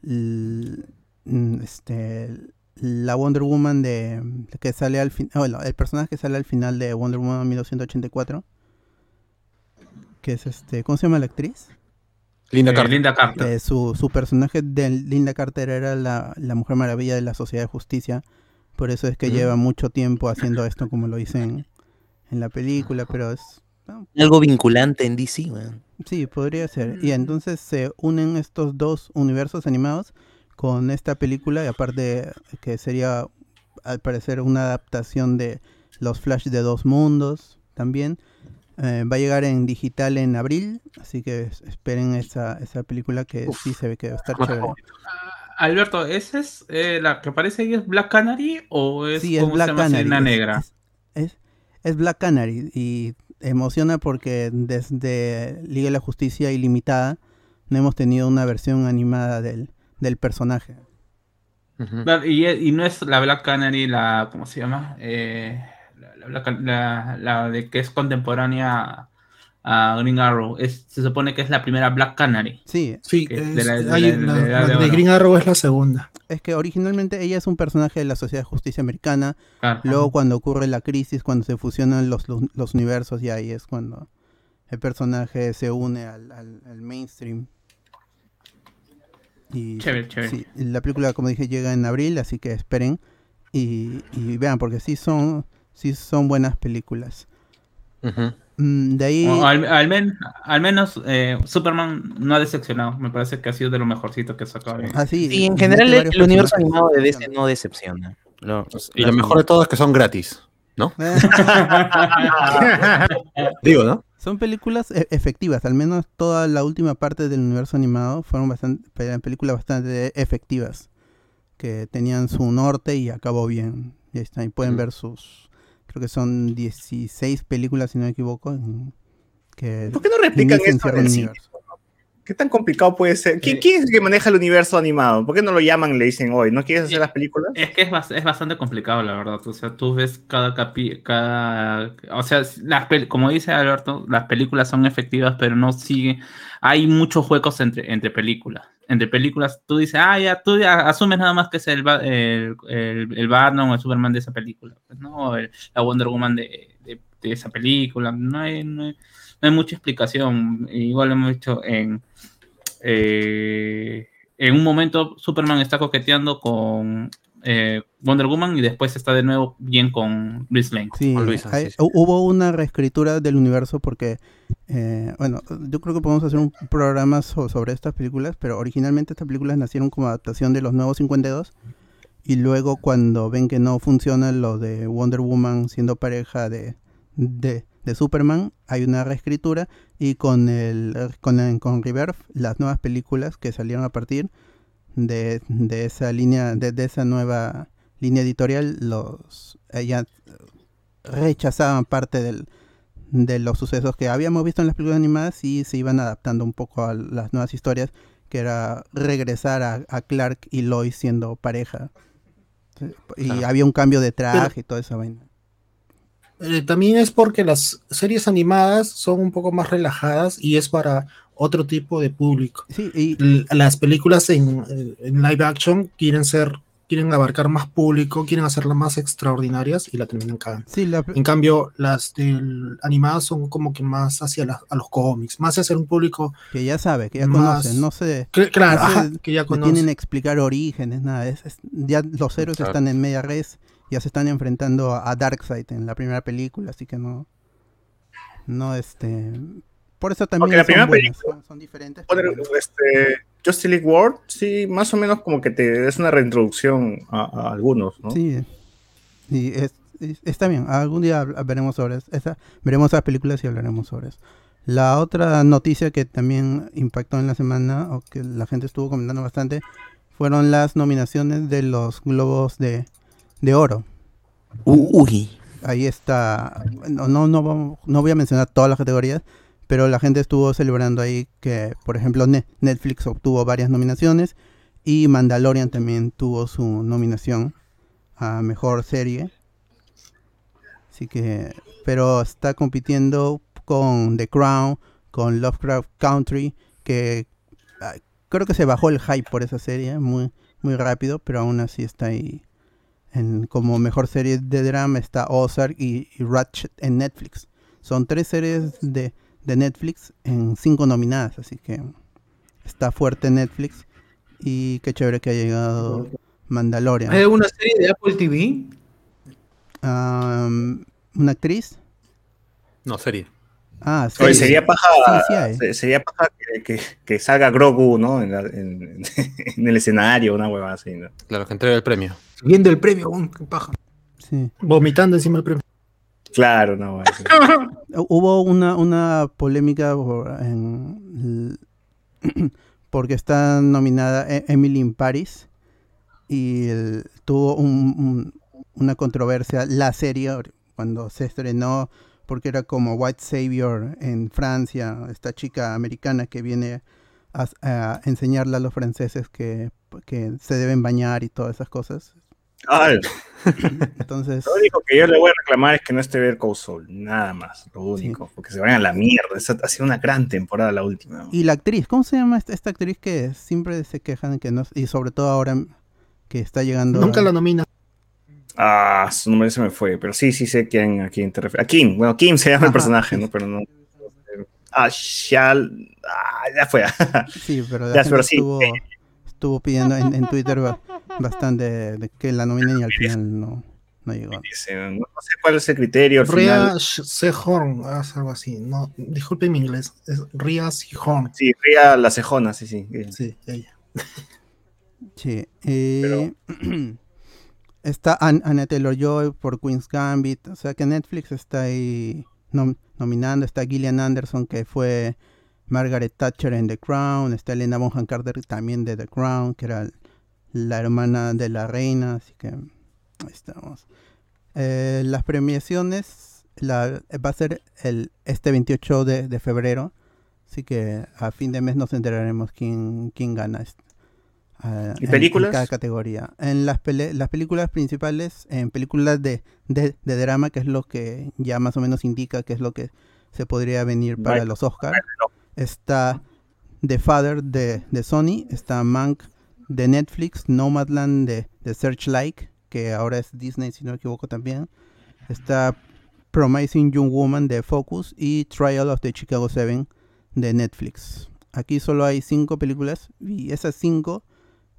mm, este la Wonder Woman de que sale al fin bueno, el personaje que sale al final de Wonder Woman 1984 que es este ¿cómo se llama la actriz? Linda Eh, Carter. Linda Carter. Eh, su, su personaje de Linda Carter era la, la Mujer Maravilla de la Sociedad de Justicia. Por eso es que Mm. lleva mucho tiempo haciendo esto, como lo dicen en la película, pero es... no, Algo vinculante en DC, weón. sí, podría ser. Y entonces se unen estos dos universos animados con esta película, y aparte que sería, al parecer, una adaptación de los Flash de dos mundos también. Eh, va a llegar en digital en abril, así que es- esperen esa, esa película que sí se ve que va a estar chévere. Alberto, ¿esa es eh, la que aparece ahí es Black Canary o es, Sí, es ¿cómo se Black llama? Canary. Sirena Negra? Es, es- es Black Canary y emociona porque desde Liga de la Justicia Ilimitada no hemos tenido una versión animada del, del personaje. Y, y no es la Black Canary, la, ¿cómo se llama? Eh, la, de que es contemporánea a Green Arrow. Es, se supone que es la primera Black Canary. Sí, Sí, es- de la- hay. Green Arrow es la segunda. Es que originalmente ella es un personaje de la Sociedad de Justicia Americana. Claro. Luego cuando ocurre la crisis, cuando se fusionan los, los, los universos, y ahí es cuando el personaje se une al, al- al mainstream. Y, Chévere, chévere. sí, la película, como dije, llega en abril, así que esperen y, y vean, porque sí son, sí son buenas películas. Mm, de ahí... O al, al men- al menos eh, Superman no ha decepcionado. Me parece que ha sido de lo mejorcito que sacó. Ah, sí, Y en mete general el, universo animado de DC no decepciona. Lo- Y lo mejor de todo es que son gratis, ¿no? Digo, ¿no? Son películas e- efectivas, al menos toda la última parte del universo animado fueron bastante, pe- películas bastante efectivas, que tenían su norte y acabó bien. Y ahí está, y pueden Mm. ver sus, creo que son 16 películas, si no me equivoco, en- que ¿Por qué no replican cierran en el el cine? ¿Qué tan complicado puede ser? ¿Quién, Eh, quién es el que maneja el universo animado? ¿Por qué no lo llaman y le dicen, hoy, ¿no quieres hacer las películas? Es que es, bas- es bastante complicado, la verdad. O sea, tú ves cada capi cada O sea, las como dice Alberto, las películas son efectivas, pero no siguen. Hay muchos huecos entre, entre películas. Entre películas, tú dices, ah, ya, tú ya asumes nada más que es el, Ba- el, el, el Batman o el Superman de esa película. Pues, no, El- la Wonder Woman de, de- de esa película. No hay, no hay, no hay mucha explicación. Igual hemos visto en. Eh, en un momento Superman está coqueteando con eh, Wonder Woman y después está de nuevo bien con Bruce Lane. Sí, Con Luisa, hay- sí, sí. hu- hubo una reescritura del universo porque, eh, bueno, yo creo que podemos hacer un programa so- sobre estas películas, pero originalmente estas películas nacieron como adaptación de los nuevos 52 y luego cuando ven que no funciona lo de Wonder Woman siendo pareja de, de, de Superman, hay una reescritura y con el con, el- con Rebirth, las nuevas películas que salieron a partir de, de esa línea, de, de esa nueva línea editorial, los ella rechazaban parte del, de los sucesos que habíamos visto en las películas animadas y se iban adaptando un poco a las nuevas historias, que era regresar a, a Clark y Lois siendo pareja. Y Claro. había un cambio de traje y toda esa vaina. Eh, también es porque las series animadas son un poco más relajadas y es para otro tipo de público. Sí, y L- Las películas en, eh, en live action quieren ser, quieren abarcar más público, quieren hacerlas más extraordinarias y la terminan cagando. sí, la- En cambio, las del- animadas son como que más hacia la- a los cómics, más hacia un público que ya sabe, que ya Más- conocen, no que- claro, no se ajá, que ya conocen. tienen explicar orígenes, nada, es, es- ya los héroes Claro. están en media res, ya se están enfrentando a, a Darkseid en la primera película, así que no, no este, por eso también la son primera buenas, son, son diferentes. pero este, Justice League World, sí, más o menos como que te es una reintroducción a, a algunos, ¿no? Sí, es, es- está bien, algún día veremos sobre eso, esa, veremos esas películas y hablaremos sobre eso. La otra noticia que también impactó en la semana, o que la gente estuvo comentando bastante, fueron las nominaciones de los Globos de, de Oro. Uy. Ahí está, no, no, no, no voy a mencionar todas las categorías, pero la gente estuvo celebrando ahí que, por ejemplo, Ne- Netflix obtuvo varias nominaciones y Mandalorian también tuvo su nominación a mejor serie. Así que, pero está compitiendo con The Crown, con Lovecraft Country, que ah, creo que se bajó el hype por esa serie muy, muy rápido, pero aún así está ahí. En, como mejor serie de drama está Ozark y, y Ratchet en Netflix. Son tres series de, de Netflix en cinco nominadas, así que está fuerte Netflix. Y qué chévere que ha llegado Mandalorian. ¿Hay alguna serie de Apple TV? ¿Una actriz? No, serie. Ah, sí. Oye, sería paja, Sí, sí sería paja que, que- que salga Grogu, ¿no? En, la- en- en el escenario, una hueva así, ¿no? Claro, que entrega el premio. Viendo el premio, um, qué paja. Sí. Vomitando encima del premio. Claro, una hueva así. Hubo una, una polémica por- en porque está nominada E- Emily in Paris y el- tuvo un- un- una controversia la serie cuando se estrenó porque era como White Savior en Francia, esta chica americana que viene a, a enseñarle a los franceses que, que se deben bañar y todas esas cosas. Ay, Entonces, lo único que yo le voy a reclamar es que no esté ver Saul, nada más, lo único, porque se vayan a la mierda. Esa ha sido una gran temporada la última. y la actriz, ¿cómo se llama esta, esta actriz que siempre se quejan que no, y sobre todo ahora que está llegando Nunca a- la nomina. Ah, su nombre se me fue, pero sí, sí sé quién, a quién te refieres. A Kim, bueno, Kim se llama el personaje. ¿no? Pero no. Ah, Shal. Ah, ya fue. Sí, pero la Ya, gente pero sí, estuvo, estuvo pidiendo en, en Twitter ba- bastante de que la nominen y al final no, no llegó. No, sé cuál es el criterio al Ria. Sehorn, algo así. No, disculpe mi inglés. Es Ria Sehorn. Sí, Ria la cejona, sí, sí. Sí, ella. Sí. eh, está An Anna Taylor-Joy por Queen's Gambit. O sea que Netflix está ahí nom- nominando. Está Gillian Anderson que fue Margaret Thatcher en The Crown. Está Elena Bonham Carter también de The Crown, que era la hermana de la reina. Así que ahí estamos. Eh, las premiaciones va a ser el, este 28 de, de febrero. Así que a fin de mes nos enteraremos quién, quién gana. este- ah, ¿Y en- películas? En cada categoría. En las, pele- las películas principales, en películas de, de, de drama, que es lo que ya más o menos indica que es lo que se podría venir para los Oscars, está The Father de, de Sony, está Mank de Netflix, Nomadland de, de Searchlight, que ahora es Disney si no me equivoco también, está Promising Young Woman de Focus y Trial of the Chicago 7 de Netflix. Aquí solo hay cinco películas y esas cinco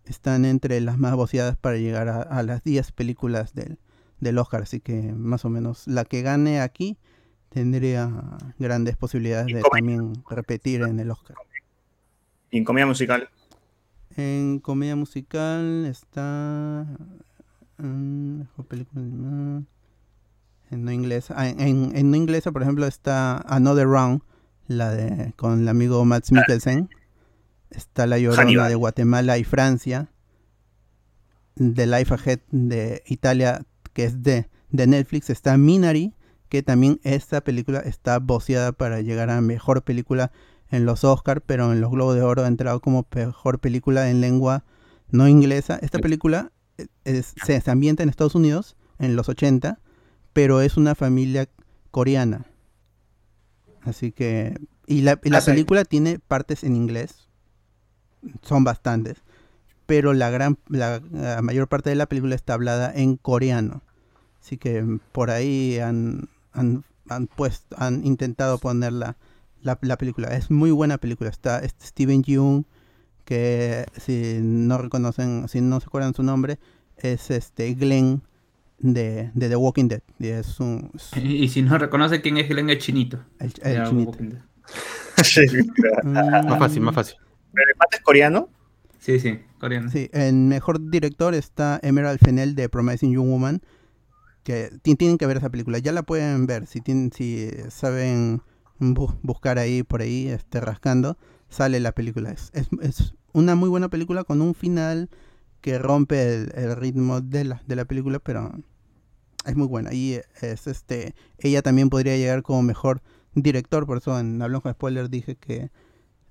están entre las más voceadas para llegar a, a las 10 películas del, del Oscar. Así que más o menos la que gane aquí tendría grandes posibilidades de también repetir en el Oscar. Y en comedia musical. En comedia musical está. mejor película. En no inglesa. ah, en, en- en no inglesa, por ejemplo, está Another Round, la de con el amigo Max Mikkelsen. Está La Llorona Hannibal. de Guatemala y Francia. The Life Ahead de Italia, que es de, de Netflix. Está Minari, que también esta película está voceada para llegar a mejor película en los Oscars, pero en los Globos de Oro ha entrado como mejor película en lengua no inglesa. Esta película eh, es- se, se ambienta en Estados Unidos en los 80, pero es una familia coreana. Así que... Y la, y la Ah, sí. película tiene partes en inglés, son bastantes, pero la, gran, la, la mayor parte de la película está hablada en coreano. Así que mm, por ahí han, han, han puesto, han intentado poner la, la, la película. Es muy buena película. Está este Steven Yeun, que si no reconocen, si no se acuerdan su nombre, es este Glenn de, de The Walking Dead. Y es un es Y, y si no reconoce quién es Glenn, es chinito. el, chinito. Walking Dead. Más fácil, más fácil. ¿Pero el pata es coreano? Sí, sí, coreano. Sí, en mejor director está Emerald Fennell de Promising Young Woman. Que ti- tienen que ver esa película. Ya la pueden ver. Si tienen, si saben bu- buscar ahí por ahí, este, rascando, sale la película. Es, es, es una muy buena película con un final que rompe el, el ritmo de la, de la película, pero es muy buena. Y es este, ella también podría llegar como mejor director, por eso en Hablamos con Spoiler dije que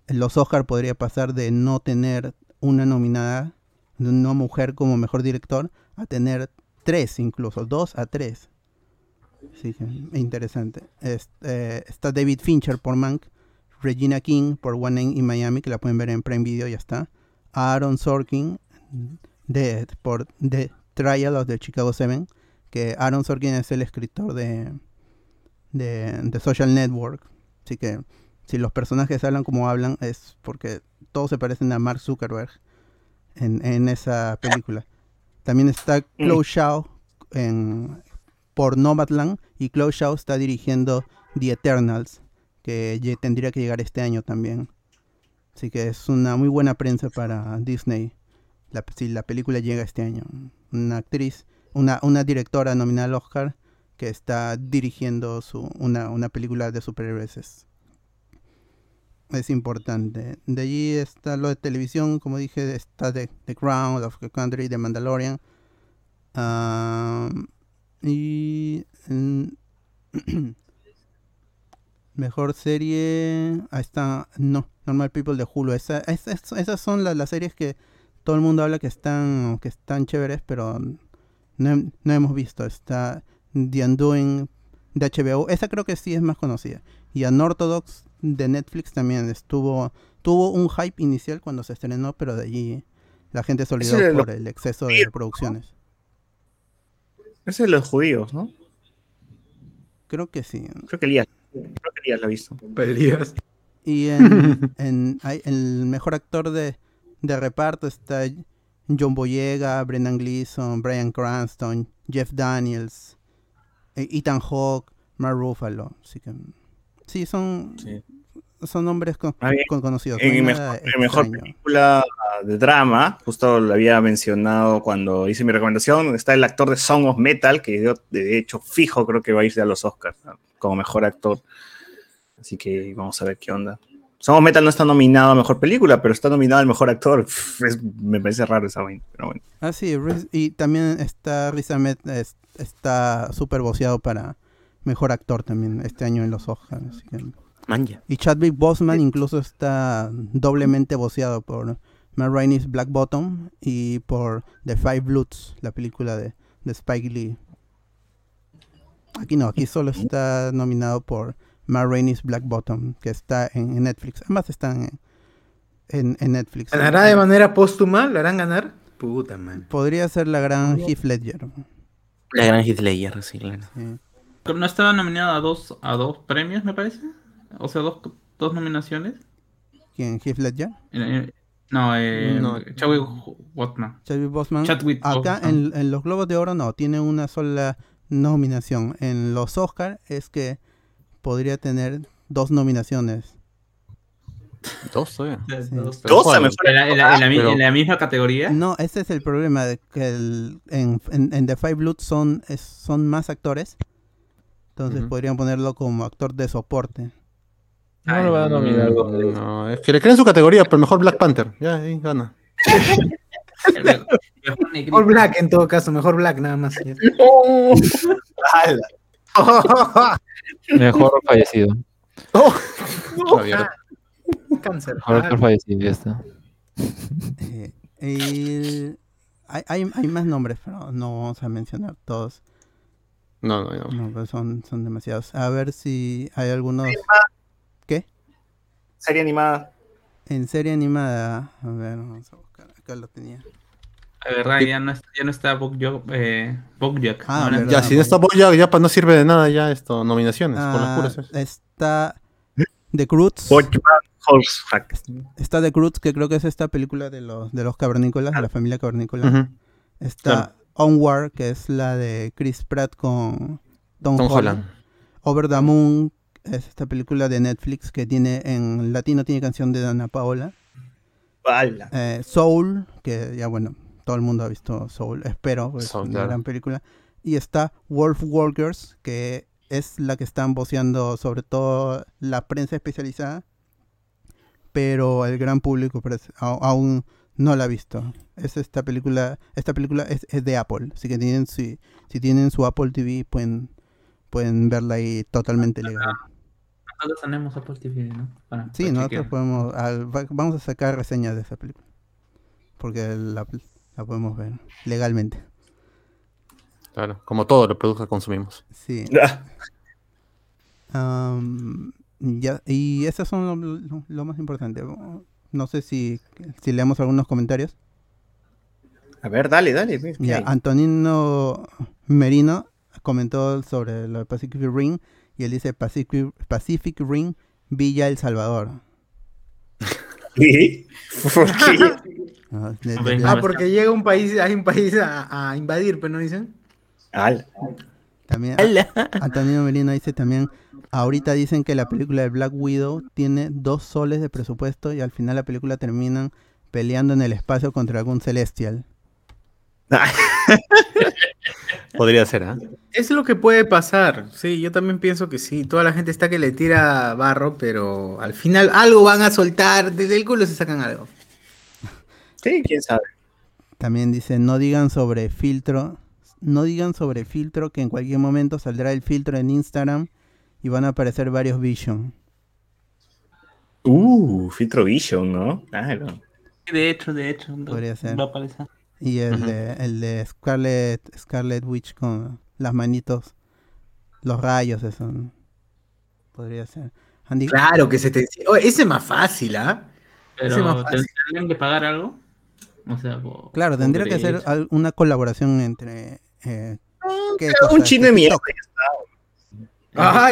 los Oscar podría pasar de no tener una nominada una mujer como mejor director a tener tres incluso, dos a tres. Sí, interesante. Es- eh, está David Fincher por Mank, Regina King por One Night in Miami, que la pueden ver en Prime Video, ya está. Aaron Sorkin de, por The Trial of the Chicago 7, que Aaron Sorkin es el escritor de, de, de Social Network. Así que si los personajes hablan como hablan es porque todos se parecen a Mark Zuckerberg en, en esa película. También está Chloe Shao en, por Nomadland y Chloe Shao está dirigiendo The Eternals, que ye- tendría que llegar este año también. Así que es una muy buena prensa para Disney la- si la película llega este año. Una actriz, una, una directora nominada al Oscar que está dirigiendo su, una, una película de superhéroes. Es, importante. De allí está lo de televisión, como dije, está The, The Crown, Of the Country, The Mandalorian. Ah, y mejor serie, ahí está, no, Normal People de Hulu. Esa, esa- esas son las, las series que todo el mundo habla que están, que están chéveres, pero no, no hemos visto. Está The Undoing de HBO. Esa creo que sí es más conocida. Y Unorthodox de Netflix también estuvo tuvo un hype inicial cuando se estrenó, pero de allí la gente se olvidó por el exceso de producciones. Ese es de los judíos, ¿no? Creo que sí. Creo que Elías. Creo que Elías lo ha visto. Elías. Y en, en- hay- el mejor actor de, de reparto está John Boyega, Brendan Gleeson, Brian Cranston, Jeff Daniels, eh, Ethan Hawke, Mark Ruffalo. Así que sí, son, son nombres con- Ah, conocidos. no En nada mejor, película de drama, justo lo había mencionado cuando hice mi recomendación, está el actor de Song of Metal, que yo, de hecho fijo creo que va a irse a los Oscars ¿no? como mejor actor. Así que vamos a ver qué onda. Song of Metal no está nominado a mejor película, pero está nominado al mejor actor. Es- me parece raro esa vaina, pero bueno. Ah, sí, y también está Riz Ahmed, es- está súper voceado para mejor actor también este año en los Oscars. así que- Manja. Y Chadwick Boseman incluso está doblemente voceado por Matt Rainey's Black Bottom y por The Five Bloods, la película de, de Spike Lee. Aquí no, aquí solo está nominado por Matt Rainey's Black Bottom, que está en, en Netflix. Ambas están en, en- en Netflix. ¿Ganará de manera póstuma? ¿La harán ganar? Puta, man. Podría ser la gran Heath Ledger. La gran Heath Ledger, sí, claro. ¿No estaba nominado a dos, a dos premios, me parece? O sea, dos, dos nominaciones. ¿Quién? ¿Heath Ledger? Eh, No, eh, No. Chadwick Boseman. Chadwick Boseman. Chadwick Acá en, en los Globos de Oro no, tiene una sola nominación. En los Oscar es que podría tener dos nominaciones. Dos todavía. Dos. ¿En la, en la- en la mi- Pero- en la misma categoría? No, ese es el problema, de que el- en, en- en The Five Bloods son, es- son más actores. Entonces podrían ponerlo como actor de soporte. No lo van a nominar. No, es que le creen su categoría, pero mejor Black Panther. Ya, ahí gana. Mejor Black en todo caso, mejor Black nada más. Mejor fallecido. Cáncer. Mejor actor fallecido, ya está. Eh, el- hay, hay, hay más nombres, pero no vamos a mencionar todos. No, no, no. No, pues son, son demasiados. A ver si hay algunos. ¿Qué? Serie animada. En serie animada. A ver, vamos a buscar. Acá lo tenía. De verdad, ya no, ya no está Bojack. Eh, Bojack. Ah, verdad. Ya, si no está Boya, ya pa- no sirve de nada ya esto, nominaciones, por las Ah, puras. es. está The. Horsehack. Está The Croods, que creo que es esta película de los, de los cavernícolas, de la familia cavernícola. Está Claro. Onward, que es la de Chris Pratt con Tom, Tom Holland. Holland. Over the Moon es esta película de Netflix que tiene en latino tiene canción de Dana Paola. Eh, Soul, que ya bueno, todo el mundo ha visto Soul, espero, pues, es Soul, una claro. gran película. Y está Wolf Walkers, que es la que están voceando sobre todo la prensa especializada, pero el gran público au- aún no la ha visto. Es esta película, esta película es, es de Apple, así que tienen si, si tienen su Apple TV pueden pueden verla ahí totalmente legal. Nosotros tenemos Apple TV, ¿no? Para- Sí, para nosotros chequear. podemos, al- va- vamos a sacar reseñas de esa película. Porque la, la podemos ver legalmente. Claro, como todo lo produce consumimos. Sí. Am, ya, y esos son lo, lo- lo más importante. No sé si, si leemos algunos comentarios. A ver, dale, dale. pues, ¿qué Ya? Antonino Merino comentó sobre lo de Pacific Ring y él dice Pacific, Pacific Ring Villa El Salvador. ¿Por qué? Ah, de- de- Hombre, de- Ah, porque llega un país, hay un país a, a invadir, pero no dicen. También Antonio Merino dice también, ahorita dicen que la película de Black Widow tiene dos soles de presupuesto y al final la película terminan peleando en el espacio contra algún celestial. Podría ser, ¿ah? Es lo que puede pasar. Sí, yo también pienso que sí. Toda la gente está que le tira barro, pero al final algo van a soltar. Desde el culo se sacan algo. Sí, quién sabe. También dice, no digan sobre filtro, no digan sobre filtro que en cualquier momento saldrá el filtro en Instagram y van a aparecer varios Vision. Uh, Filtro Vision, ¿no? Claro. De hecho, de hecho. Podría ser. Va a aparecer. Y el, de, el de Scarlet, Scarlet Witch con las manitos, los rayos, eso. ¿no? Podría ser. Andy, Claro que se te. Oh, ese es más fácil, ¿ah? Ese es más Pero fácil. ¿tendrían que pagar algo? O sea, por- Claro, tendría que ser una colaboración entre. eh, ¿qué Pero un chino de mierda. Ah,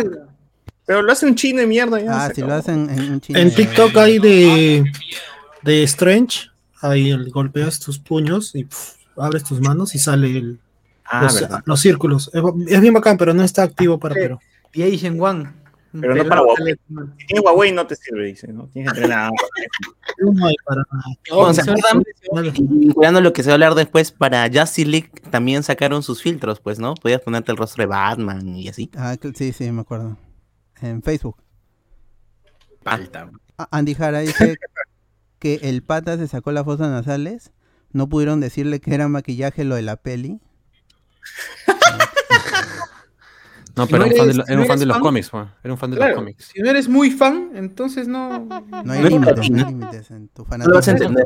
Pero lo hace un chino de mierda. Ya Ah, si lo hacen en un chino. En TikTok hay de, de Strange, ahí el- golpeas tus puños y pf, abres tus manos y sale el, Ah, los, círculos. Es, es bien bacán, pero no está activo para Perú. The Asian One. Pero no para Huawei. Si tienes Huawei no te sirve, dice, ¿no? Tienes que entrenar. No hay para O sea, nada. vinculando lo que se va a hablar después, para Justice League también sacaron sus filtros, pues, ¿no? Podías ponerte el rostro de Batman y así. Ah, sí, sí, me acuerdo. En Facebook. Falta. A- Andy Jara dice que el pata se sacó las fosas nasales. No pudieron decirle que era maquillaje lo de la peli. No, Si pero no era un fan de, eres- lo- si era no un fan eres de los fan- cómics, man. Era un fan de Claro, los cómics. si no eres muy fan, entonces no. No hay No es límites, no hay ¿no? límites en tu No lo vas a fanatismo. entender.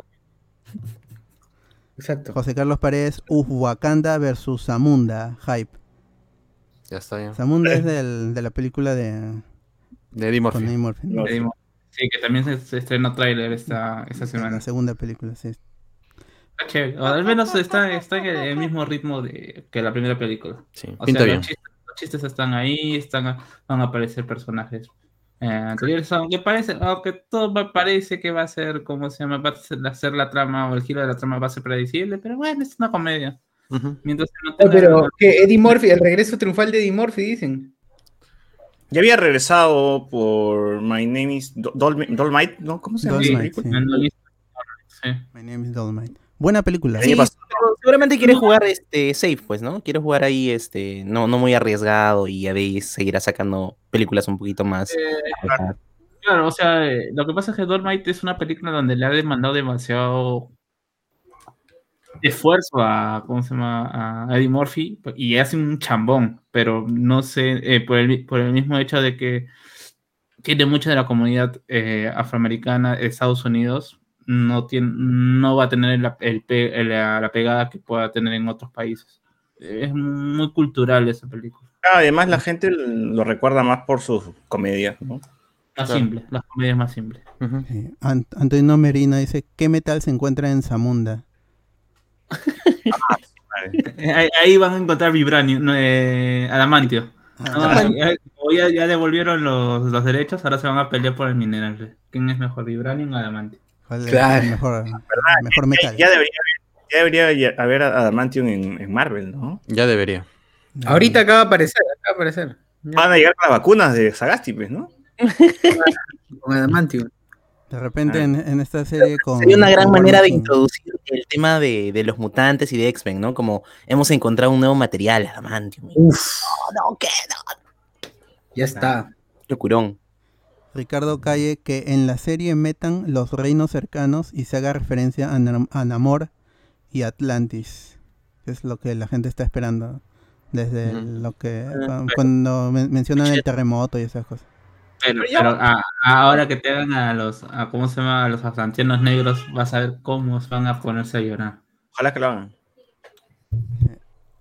Exacto. José Carlos Paredes, Uf, Wakanda versus Zamunda, hype. Ya está, ya. Zamunda es del, de la película de De Eddie con Murphy. Eddie ¿no? Sí, que también se, se estrenó tráiler esta, esta semana. La segunda película, sí. Está chévere. O al menos está, está en el mismo ritmo de, que la primera película. Sí, O pinta sea, bien. Los, chistes, los chistes están ahí, están, a- van a aparecer personajes eh, anteriores, aunque parece, aunque todo parece que va a ser, ¿cómo se llama? Va a ser, la trama o el giro de la trama va a ser predecible, pero bueno, es una comedia. Ujú. Mientras que no tenga- pero, ¿qué? Eddie Murphy, el regreso triunfal de Eddie Murphy, dicen. Ya había regresado por My Name is Do- Dol- Dolmite, ¿no? ¿Cómo se llama? sí. hice. Sí. My name is Dolomite. Buena película. Sí, seguramente quiere jugar este safe, pues, ¿no? Quiere jugar ahí, este, no, no muy arriesgado y a veces seguirá sacando películas un poquito más. alejadas. Claro, o sea, eh, lo que pasa es que Dolmite es una película donde le ha demandado demasiado esfuerzo a, ¿cómo se llama? a Eddie Murphy y hace un chambón, pero no sé, eh, por, el, por el mismo hecho de que tiene mucha de la comunidad eh, afroamericana de Estados Unidos, no, tiene, no va a tener la, el pe- la, la pegada que pueda tener en otros países. Es muy cultural esa película. Además, la gente lo recuerda más por sus comedias, ¿no? Más Claro. simple, las comedias más simples. Ujú. Sí. Ant- Antonio Merino dice, ¿qué metal se encuentra en Zamunda? Ahí, ahí van a encontrar Vibranium, eh, Adamantio. Ah, No, ya, como ya, ya devolvieron los, los derechos, ahora se van a pelear por el mineral. ¿Quién es mejor, Vibranium o Adamantio? ¿Cuál es Claro. el mejor, mejor metal? Ya debería, ya debería haber Adamantium en, en Marvel, ¿no? Ya debería. Ahorita acaba de aparecer, acaba de aparecer. Van a llegar las vacunas de Sagasti, pues, ¿no? Con Adamantium. De repente en, en esta serie con... Sería una gran con manera de introducir el tema de, de los mutantes y de X-Men, ¿no? Como hemos encontrado un nuevo material, Adamantium. Uf, No, ¿qué? No. ya está. Locurón. Ricardo Calle que en la serie metan los reinos cercanos y se haga referencia a, Nam- a Namor y Atlantis. Que es lo que la gente está esperando. Desde lo que Ah, cu- cuando men- mencionan el terremoto y esas cosas. Pero, pero a- a- ahora que te hagan a los, a, ¿cómo se llama? A los atlanteanos negros, vas a ver cómo van a ponerse a llorar. Ojalá que lo hagan.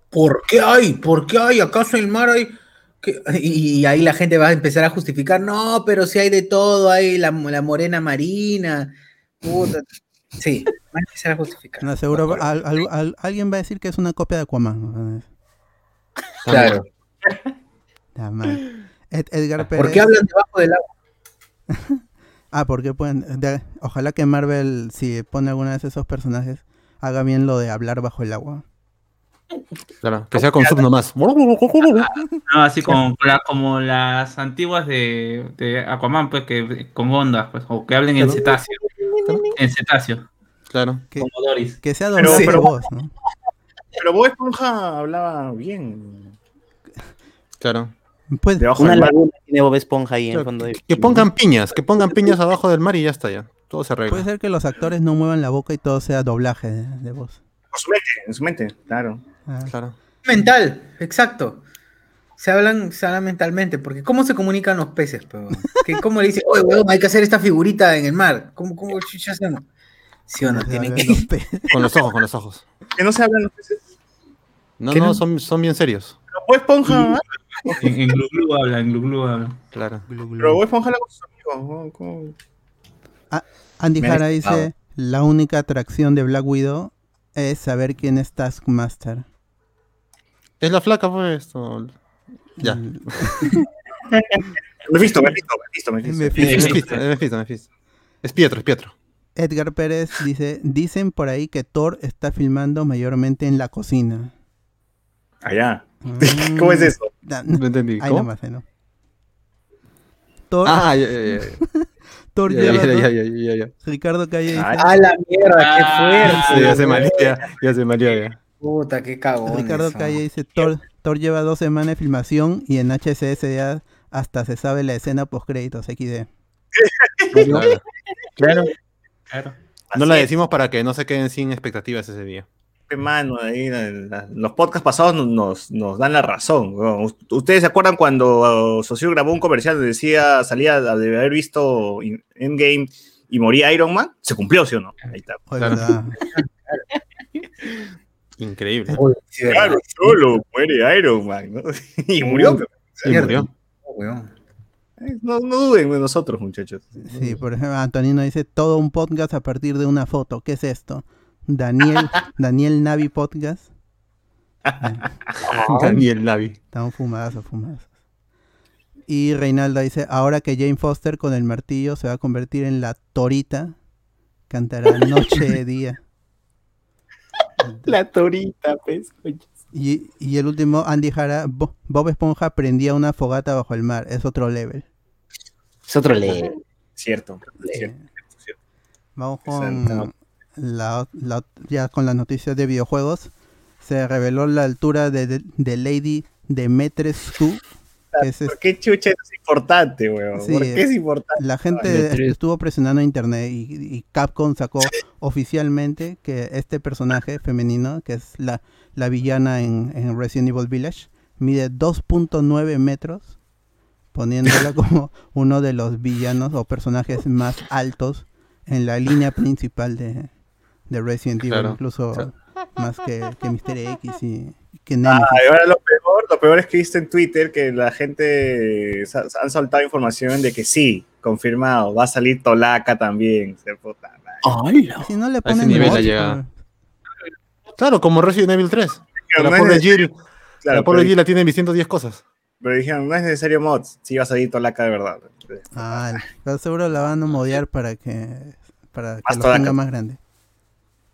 ¿Por qué hay? ¿Por qué hay? ¿Acaso en el mar hay? Y, y ahí la gente va a empezar a justificar, no, pero si hay de todo, hay la, la morena marina. Puta. Sí, van a empezar a justificar. No, seguro al- al- al- alguien va a decir que es una copia de Aquaman. Claro. Ed- Edgar Pérez. ¿Por qué hablan debajo del agua? Ah, porque pueden. de- ojalá que Marvel, si pone alguna vez esos personajes, haga bien lo de hablar bajo el agua. Claro, que sea con sub nomás. No, así como, la- como las antiguas de, de Aquaman, pues, que con ondas, pues, o que hablen en cetáceo. En cetáceo, Claro. Que, como Doris. que sea Pero- doblaje de pero- voz, ¿no? Pero Bob Esponja hablaba bien. Claro. Pues, Debajo Una laguna tiene Bob Esponja ahí en Claro, fondo de... Que pongan piñas, que pongan piñas abajo del mar y ya está ya. Todo se arregla. puede ser que los actores no muevan la boca y todo sea doblaje de, de voz. Por su mente, en su mente, claro. Ah, Claro. Mental, exacto. Se hablan, se hablan mentalmente, porque ¿cómo se comunican los peces? Pero, ¿Cómo le dicen, oye, huevón, hay que hacer esta figurita en el mar? ¿Cómo, cómo chucha hacemos? ¿Sí o no? Se Tienen hablan que... los pe- Con los ojos, con los ojos. Que no se hablan los peces. No, ¿Qué no, no? son, son bien serios. Pero Bob Esponja, ¿ah? En, en Glu Glu habla, en Glu Glu habla. Claro. pero Bob Esponja habla con sus amigos. ¿no? ¿Cómo? Andy Jara dice, la única atracción de Black Widow es saber quién es Taskmaster. Es la flaca, pues. esto. Ya. Mm, Me he visto, me he visto, me he visto, me he visto. Me Es fijo. Mephisto, es Mephisto, Mephisto. Es Pietro, es Pietro. Edgar Pérez dice, dicen por ahí que Thor está filmando mayormente en la cocina. Allá. Mm, ¿Cómo es eso? No entendí. Ahí ¿Cómo? nomás, no. Thor, Ah, ya, ya, ya. Thor Ya, lleva ya, ya, ya, ya, ya. Ricardo Calle dice, Ay, ¡A la mierda! ¡Qué Ah, fuerte! ya se malía, ya, ya se malía ya. Puta, qué cagón. Ricardo eso. Calle dice, Thor, Thor lleva dos semanas de filmación y en HCS ya hasta se sabe la escena post créditos XD. Claro. Claro. Claro. No la es. decimos para que no se queden sin expectativas ese día. Mano, ahí, la- la- los podcasts pasados nos, dan la razón. ¿Ustedes se acuerdan cuando uh, Socio grabó un comercial donde decía, salía de haber visto Endgame y moría Iron Man? Se cumplió, ¿sí o no? Ahí está. Es Claro. Increíble. Claro, solo muere Iron Man, ¿no? y murió. Cierto. murió. Oh. Eh, No, no duden de nosotros, muchachos. Sí, por ejemplo, Antonino dice todo un podcast a partir de una foto. ¿Qué es esto? Daniel, Daniel Navi Podcast. Daniel Navi. Estamos fumadazos, fumadazos. Y Reinaldo dice, ahora que Jane Foster con el martillo se va a convertir en la torita, cantará noche y día. La torita, pues. Y, y el último, Andy Jara, Bo- Bob Esponja prendía una fogata bajo el mar. Es otro level. Es otro le. Cierto, cierto, cierto. Vamos con la, la- ya con las noticias de videojuegos. Se reveló la altura de, de, de Lady Demetrescu. que es ¿Por qué chucha es importante, weón? Sí, ¿Por qué es importante? La gente estuvo presionando en internet y, y Capcom sacó oficialmente que este personaje femenino, que es la, la villana en, en Resident Evil Village, mide 2.9 metros, poniéndola como uno de los villanos o personajes más altos en la línea principal de, de Resident Evil, Claro. incluso O sea- más que, que Mr. X y que Nemesis. Ah, ahora lo peor, lo peor es que viste en Twitter que la gente sa- han soltado información de que sí, confirmado, va a salir Tolaca también. Se puta madre. Si no le ese ponen nivel pues. Claro, como Resident Evil 3. Pero La no pobre Jill, claro, la pobre Jill la tiene vistiendo 10 cosas. Pero dijeron, no es necesario mods, sí va a salir Tolaca de verdad. Ah, pero seguro la van a modear para que para que Más lo tenga más grande.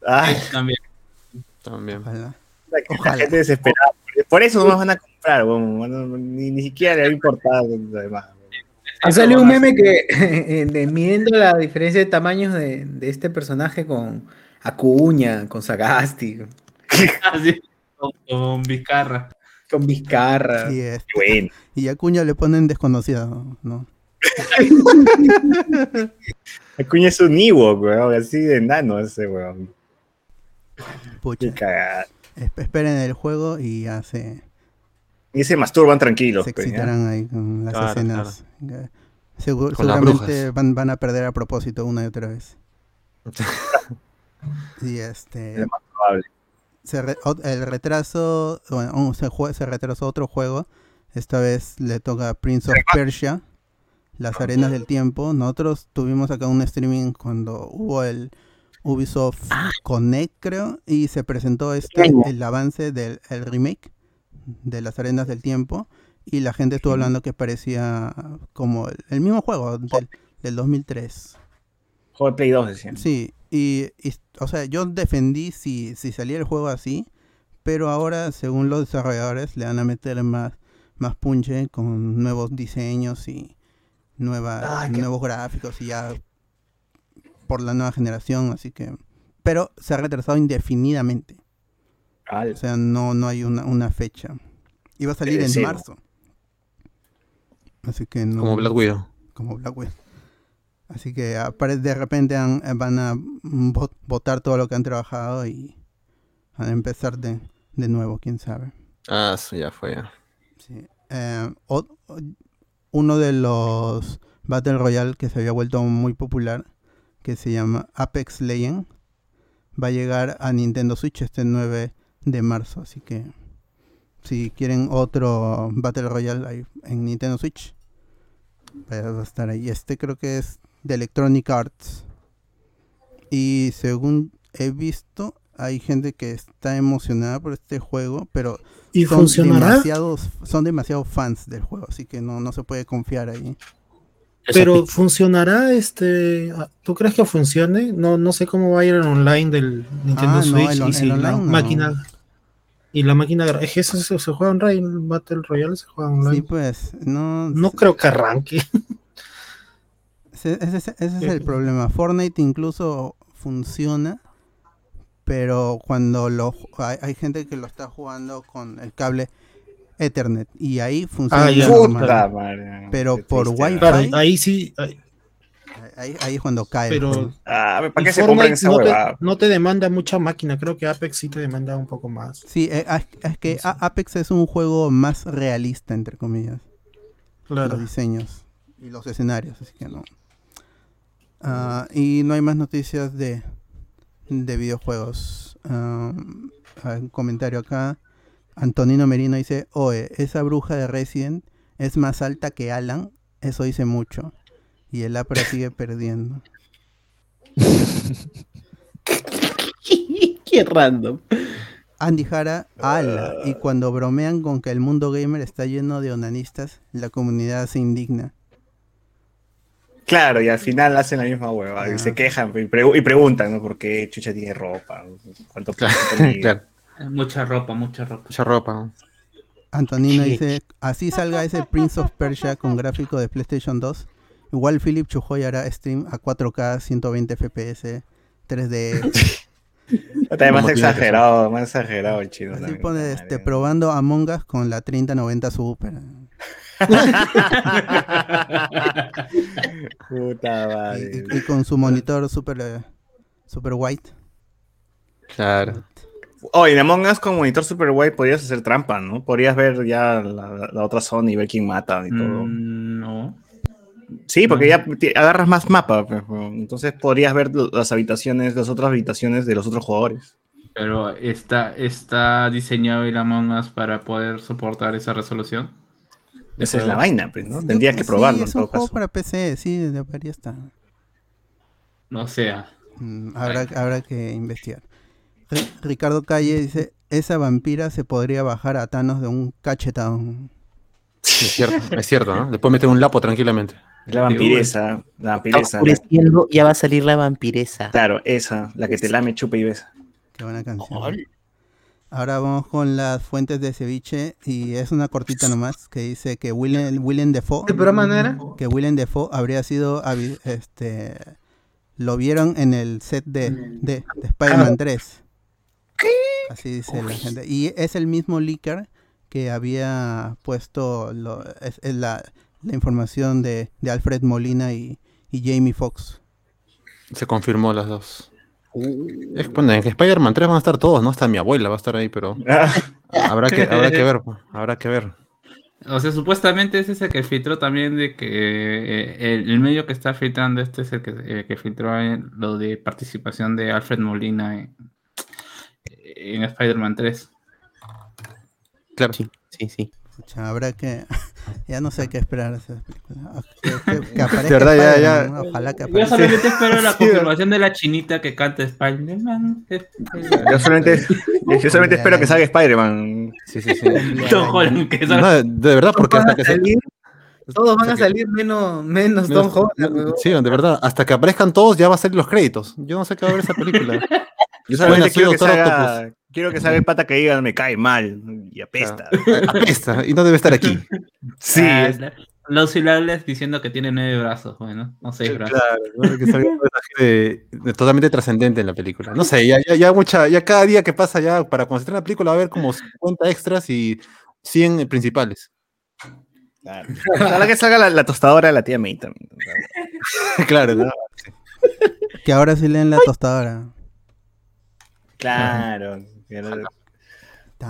Ay, También. También. Ojalá. La, la Ojalá. gente desesperada. Por eso no nos van a comprar, ni, ni siquiera le va a importar lo demás. Ha salido un meme que eh, de- midiendo la diferencia de tamaños de, de este personaje con Acuña, con Sagasti, Así, con, con Vizcarra. con Vizcarra. Y, este, Bueno. y a Cuña le ponen desconocido, ¿no? Acuña es un Ewok, weón, así de enano ese weón. Pucha. Qué cagada. Esp- esperen el juego y ya se, Y se masturban tranquilos. se pues, ¿ya? excitarán ahí con las Claro, escenas. Con seguramente van, van a perder a propósito una y otra vez. y este Es más probable. se re- ot- el retraso, bueno, un- se, jue- se retrasó otro juego. Esta vez le toca Prince of Persia, Las Arenas del Tiempo. Nosotros tuvimos acá un streaming cuando hubo el Ubisoft Connect, creo, y se presentó este, el avance del el remake de Las Arenas del Tiempo. Y la gente estuvo hablando que parecía como el, el mismo juego del, del 2003. Juego de Play 2, decían. Sí, y, y, o sea, yo defendí si, si salía el juego así, pero ahora, según los desarrolladores, le van a meter más, más punche con nuevos diseños y nueva, Ay, qué- nuevos gráficos y ya por la nueva generación, así que... Pero se ha retrasado indefinidamente, o sea, no, no hay una, una fecha. Iba a salir en Sí. marzo. Así que no... Como Black Widow. como Black Widow. Así que de repente han- eh, van a vo- votar todo lo que han trabajado y van a empezar de, de nuevo, quién sabe. Ah, eso ya fue. ya. Sí. Eh, o- o- uno de los Battle Royale que se había vuelto muy popular, que se llama Apex Legends, va a llegar a Nintendo Switch este 9 de marzo. Así que si quieren otro Battle Royale ahí en Nintendo Switch, va a estar ahí. Este creo que es de Electronic Arts. Y según he visto, hay gente que está emocionada por este juego, pero ¿Y son funcionará? demasiados, son demasiados fans del juego, así que no, no se puede confiar ahí. Pero funcionará este. ¿Tú crees que funcione? No, no sé cómo va a ir el online del Nintendo Ah, no, Switch el y si la no. máquina. Y la máquina. Es que eso se, se juega online, Battle Royale se juega online. Sí, pues, no. No creo que arranque. Ese, ese- ese es el problema. Fortnite incluso funciona, pero cuando lo hay gente que lo está jugando con el cable Ethernet y ahí funciona Ah, ya. normal. Puta madre, pero por Wi-Fi Claro, ahí sí. ahí- ahí, ahí es cuando cae. Pero-. Ah, ¿para qué se Fortnite compran esa no, te, no te demanda mucha máquina. Creo que Apex sí te demanda un poco más. Sí, eh, ah, es que Apex es un juego más realista, entre comillas. Claro. Los diseños y los escenarios, así que no. Ah, y no hay más noticias de, de videojuegos. Ah, hay un comentario acá. Antonino Merino dice, oye, esa bruja de Resident es más alta que Alan. Eso dice mucho. Y el Apra sigue perdiendo. Qué random. Andy Jara, ala. Y cuando bromean con que el mundo gamer está lleno de onanistas, la comunidad se indigna. Claro, y al final hacen la misma hueva y se quejan y, pregu- y preguntan, ¿no? ¿Por qué Chucha tiene ropa? ¿Cuánto cuánto claro. Mucha ropa, mucha ropa. Mucha ropa. Antonino dice, así salga ese Prince of Persia con gráfico de PlayStation 2. Igual Philip Chujoy hará stream a 4K, 120 FPS, 3D. Está más exagerado, más exagerado el chino. Así también. pone este, probando Among Us con la 3090 Super. Puta madre. Y, y con su monitor super, eh, super white. Claro. Oh, y en Among Us con monitor super guay podrías hacer trampa, ¿no? Podrías ver ya la, la otra zona y ver quién mata y todo. no. Sí, porque No. ya te- agarras más mapa, entonces podrías ver las habitaciones, las otras habitaciones de los otros jugadores. Pero está, está diseñado el Among Us para poder soportar esa resolución. Esa es la vaina, pues, ¿no? Tendrías que sí, probarlo en es un todo juego caso. para PC, sí, debería estar. No sea. Mm, habrá, habrá que investigar. Ri- Ricardo Calle dice, esa vampira se podría bajar a Thanos de un cachetón. Sí, es cierto, es cierto, ¿no? Le puede meter un lapo tranquilamente. La vampiresa, la vampiresa. Oscureciendo, ya va a salir la vampiresa. Claro, esa, la que te lame, chupa y besa. Qué buena canción. Ahora vamos con las fuentes de ceviche y es una cortita nomás que dice que Willem, Willem Dafoe ¿Qué programa no era? que Willem Dafoe habría sido este lo vieron en el set de, de, de Spider-Man 3. Así dice la gente. Y es el mismo leaker que había puesto lo- es- es la, la información de, de Alfred Molina y, y Jamie Foxx. Se confirmó las dos. Es, bueno, en Spider-Man 3 van a estar todos, ¿no? Hasta mi abuela va a estar ahí, pero habrá que, habrá que ver, pues, habrá que ver. O sea, supuestamente ese es el que filtró también de que eh, el, el medio que está filtrando este es el que, eh, que filtró en lo de participación de Alfred Molina en, en Spider-Man 3. Claro. Sí, sí, sí. Pucha, habrá que ya no sé qué esperar de esa película. Ah, Que, que- que aparezca De verdad, ya- Spider-Man, ya-. Ojalá que Yo aparezca. solamente espero la Sí, confirmación de la chinita que canta Spider-Man. Yo solamente, yo solamente espero que salga Spider-Man. Sí, sí, sí. Tom Holland, que No, de, verdad, porque hasta que salir, todos van a salir menos, menos Tom Holland. Sí, de verdad, hasta que aparezcan todos ya va a salir los créditos. Yo no sé qué va a ver esa película. Yo solamente quiero que, salga, quiero que salga el pata que diga me cae mal y apesta. Apesta y no debe estar aquí. Sí, Ah, es- Los hilables diciendo que tiene nueve brazos, bueno, no seis brazos. Claro, ¿no? que salga un de totalmente trascendente en la película. No sé, ya, ya, ya mucha, ya cada día que pasa ya para cuando se estrene la película va a haber como 50 extras y 100 principales. Claro. Ojalá que salga la, la tostadora de la tía May también. claro, ¿no? Que ahora sí leen la tostadora. Claro.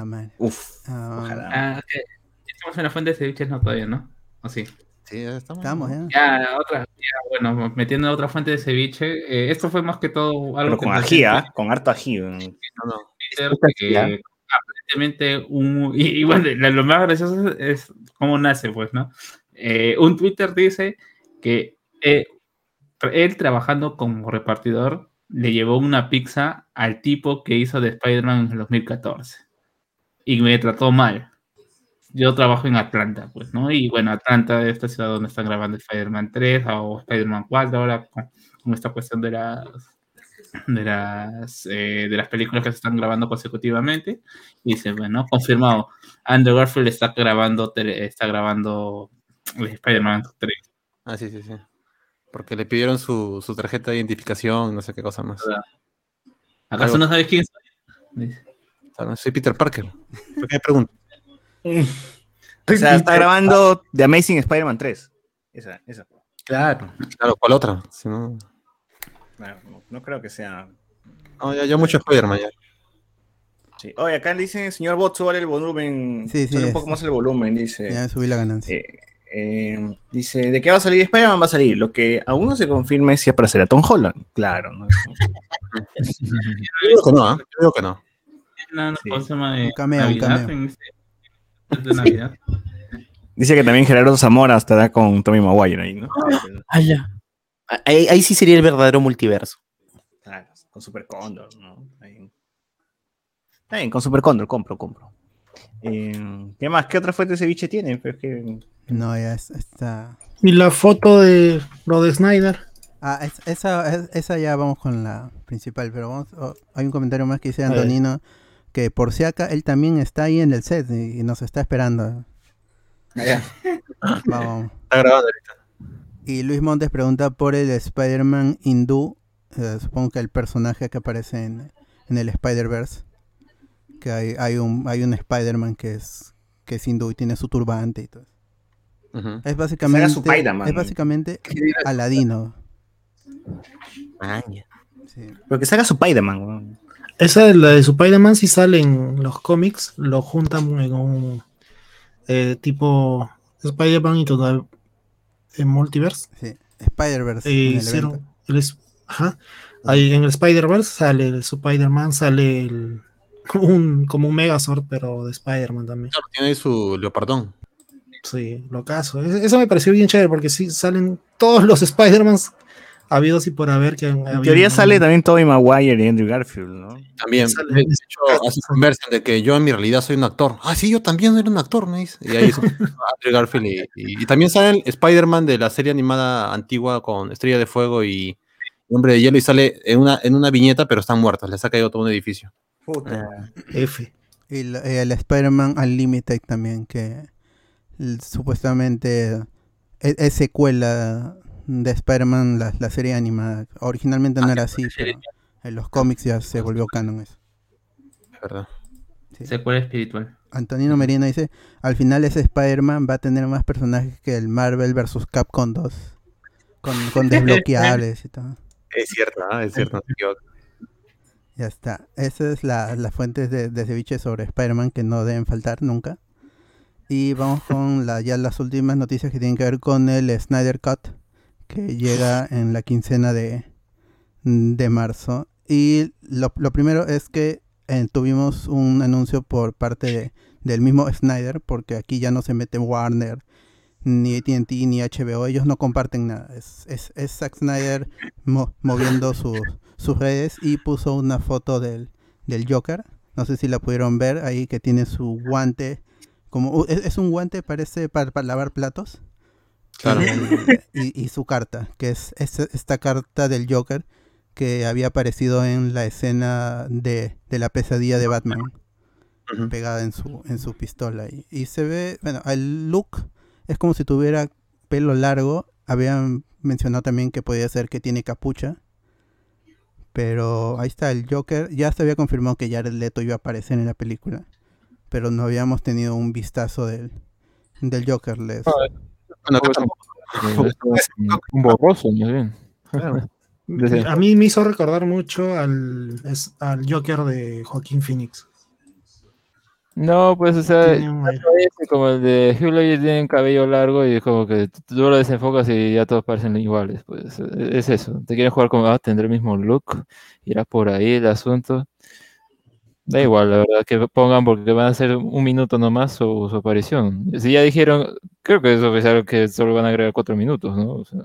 mal. Uf. Ah, Ojalá. Ah. Estamos en la fuente de ceviches, no todavía, ¿no? ¿O sí? Sí, estamos. Estamos, ya. Ya, otra, ya, bueno, metiendo otra fuente de ceviche. eh, esto fue más que todo algo Pero con ají, en ¿ah? Con harto ají. que ya. aparentemente un, y, y bueno, lo lo más gracioso es, es cómo nace, pues, ¿no? Eh, un Twitter dice que eh, él trabajando como repartidor le llevó una pizza al tipo que hizo de Spider-Man en el 2014 y me trató mal. Yo trabajo en Atlanta, pues, ¿no? Y bueno, Atlanta es esta ciudad donde están grabando Spider-Man 3 o Spider-Man 4 ahora con, esta cuestión de las de las eh, de las películas que se están grabando consecutivamente dice bueno confirmado Andrew Garfield está grabando está grabando Spider-Man 3 Ah, sí, sí, sí. Porque le pidieron su, su tarjeta de identificación, no sé qué cosa más. ¿Acaso Algo- no sabes quién soy? Soy Peter Parker. ¿Por qué me pregunto? O sea, está grabando The Amazing Spider-Man 3. Esa, esa. Claro. Claro, ¿cuál otra? Si no, No, no- no creo que sea. no, ya, ya mucho Spider-Man ya. Sí. Oye, acá dice, señor Bot, sube el volumen. Sí, sí, sube un poco más el volumen, dice. Ya subí la ganancia. Eh, eh, dice, ¿de qué va a salir Spider-Man? Va a salir. Lo que aún no se confirma es si aparecerá Tom Holland. Claro, ¿no? Yo digo que no. Yo digo que no. No, no, ¿cómo se llama? Un cameo, un Navidad, cameo. en este- de Navidad. Dice que también Gerardo Zamora estará con Tommy Maguire ahí, ¿no? Ah, ya. Ahí, ahí sí sería el verdadero multiverso. Claro, con Super Condor, ¿no? Ahí. Está bien, con Super Condor, compro, compro. Eh, ¿Qué más? ¿Qué otra fuente de ceviche tiene? Pues que... No, ya es- está. Y la foto de lo de Snyder. Ah, es- esa, es- esa ya vamos con la principal, pero vamos, oh, hay un comentario más que dice. Antonino que por si acá él también está ahí en el set y, y nos está esperando. Vamos. Está grabando ahorita. Y Luis Montes pregunta por el Spider-Man hindú, eh, supongo que el personaje que aparece en, en el Spider-Verse, que hay, hay un hay un Spider-Man que es que es hindú y tiene su turbante y todo. Es básicamente su Spider-Man. es básicamente Aladino. Sí. Pero que salga su Spider-Man, weón. Esa de la de Spider-Man si sale en los cómics, lo juntan en un eh, tipo Spider-Man y todo en Multiverse. Sí, Spider-Verse. Eh, en el ajá. Ahí en el Spider-Verse sale el Spider-Man, sale el, un, como un Megazord, pero de Spider-Man también. Claro, tiene ahí su leopardón. Sí, lo caso. Eso me pareció bien chévere porque sí salen todos los Spider-Mans habidos y por haber que han En teoría sale también Tobey Maguire y Andrew Garfield, ¿no? También. Sale- De hecho, conversan de que yo en mi realidad soy un actor. Ah, sí, yo también era un actor, me dice. Y ahí es Andrew Garfield. Y, y- y también sale el Spider-Man de la serie animada antigua con Estrella de Fuego y Hombre de Hielo y sale en una, en una viñeta, pero están muertos. Les ha caído todo un edificio. Puta. F. Y la- eh, el Spider-Man Unlimited también, que supuestamente es, es secuela de Spider-Man, la, la serie animada. Originalmente no era así, pero en los cómics ya se volvió canon eso. Es verdad. Secuela espiritual. Antonino Merino dice, al final ese Spider-Man va a tener más personajes que el Marvel vs. Capcom 2. Con, con desbloqueables y todo. Es cierto, ¿ah? es cierto. no. Ya está. Esa es la, las fuentes de, de ceviche sobre Spider-Man que no deben faltar nunca. Y vamos con la, ya las últimas noticias que tienen que ver con el Snyder Cut, que llega en la quincena de, de marzo. Y lo, lo primero es que eh, tuvimos un anuncio por parte de- del mismo Snyder, porque aquí ya no se mete Warner, ni ATT, ni HBO, ellos no comparten nada. Es, es, es Zack Snyder mo- moviendo sus, sus redes y puso una foto del, del Joker. No sé si la pudieron ver ahí que tiene su guante. Como, es, es un guante, parece para, para lavar platos. Claro. Y, y su carta, que es, es esta carta del Joker que había aparecido en la escena de, de la pesadilla de Batman pegada en su, en su pistola. Y, y se ve, bueno, el look es como si tuviera pelo largo. Habían mencionado también que podía ser que tiene capucha. Pero ahí está el Joker. Ya se había confirmado que Jared Leto iba a aparecer en la película. Pero no habíamos tenido un vistazo del, del Joker. Les, Bueno, acá tampoco. Eh, es un- borroso, más bien. Claro. A mí me hizo recordar mucho al, es- al Joker de Joaquín Phoenix. No, pues, o sea, parece como el de Hugh Laurie tiene cabello largo y es como que tú lo desenfocas y ya todos parecen iguales, pues, e- es eso. Te quieren jugar como, ah, tendrá el mismo look, irá por ahí el asunto. Da igual, la verdad, que pongan porque van a ser un minuto nomás su, su aparición. Si ya dijeron, creo que eso es algo que solo van a agregar cuatro minutos, ¿no? O sea,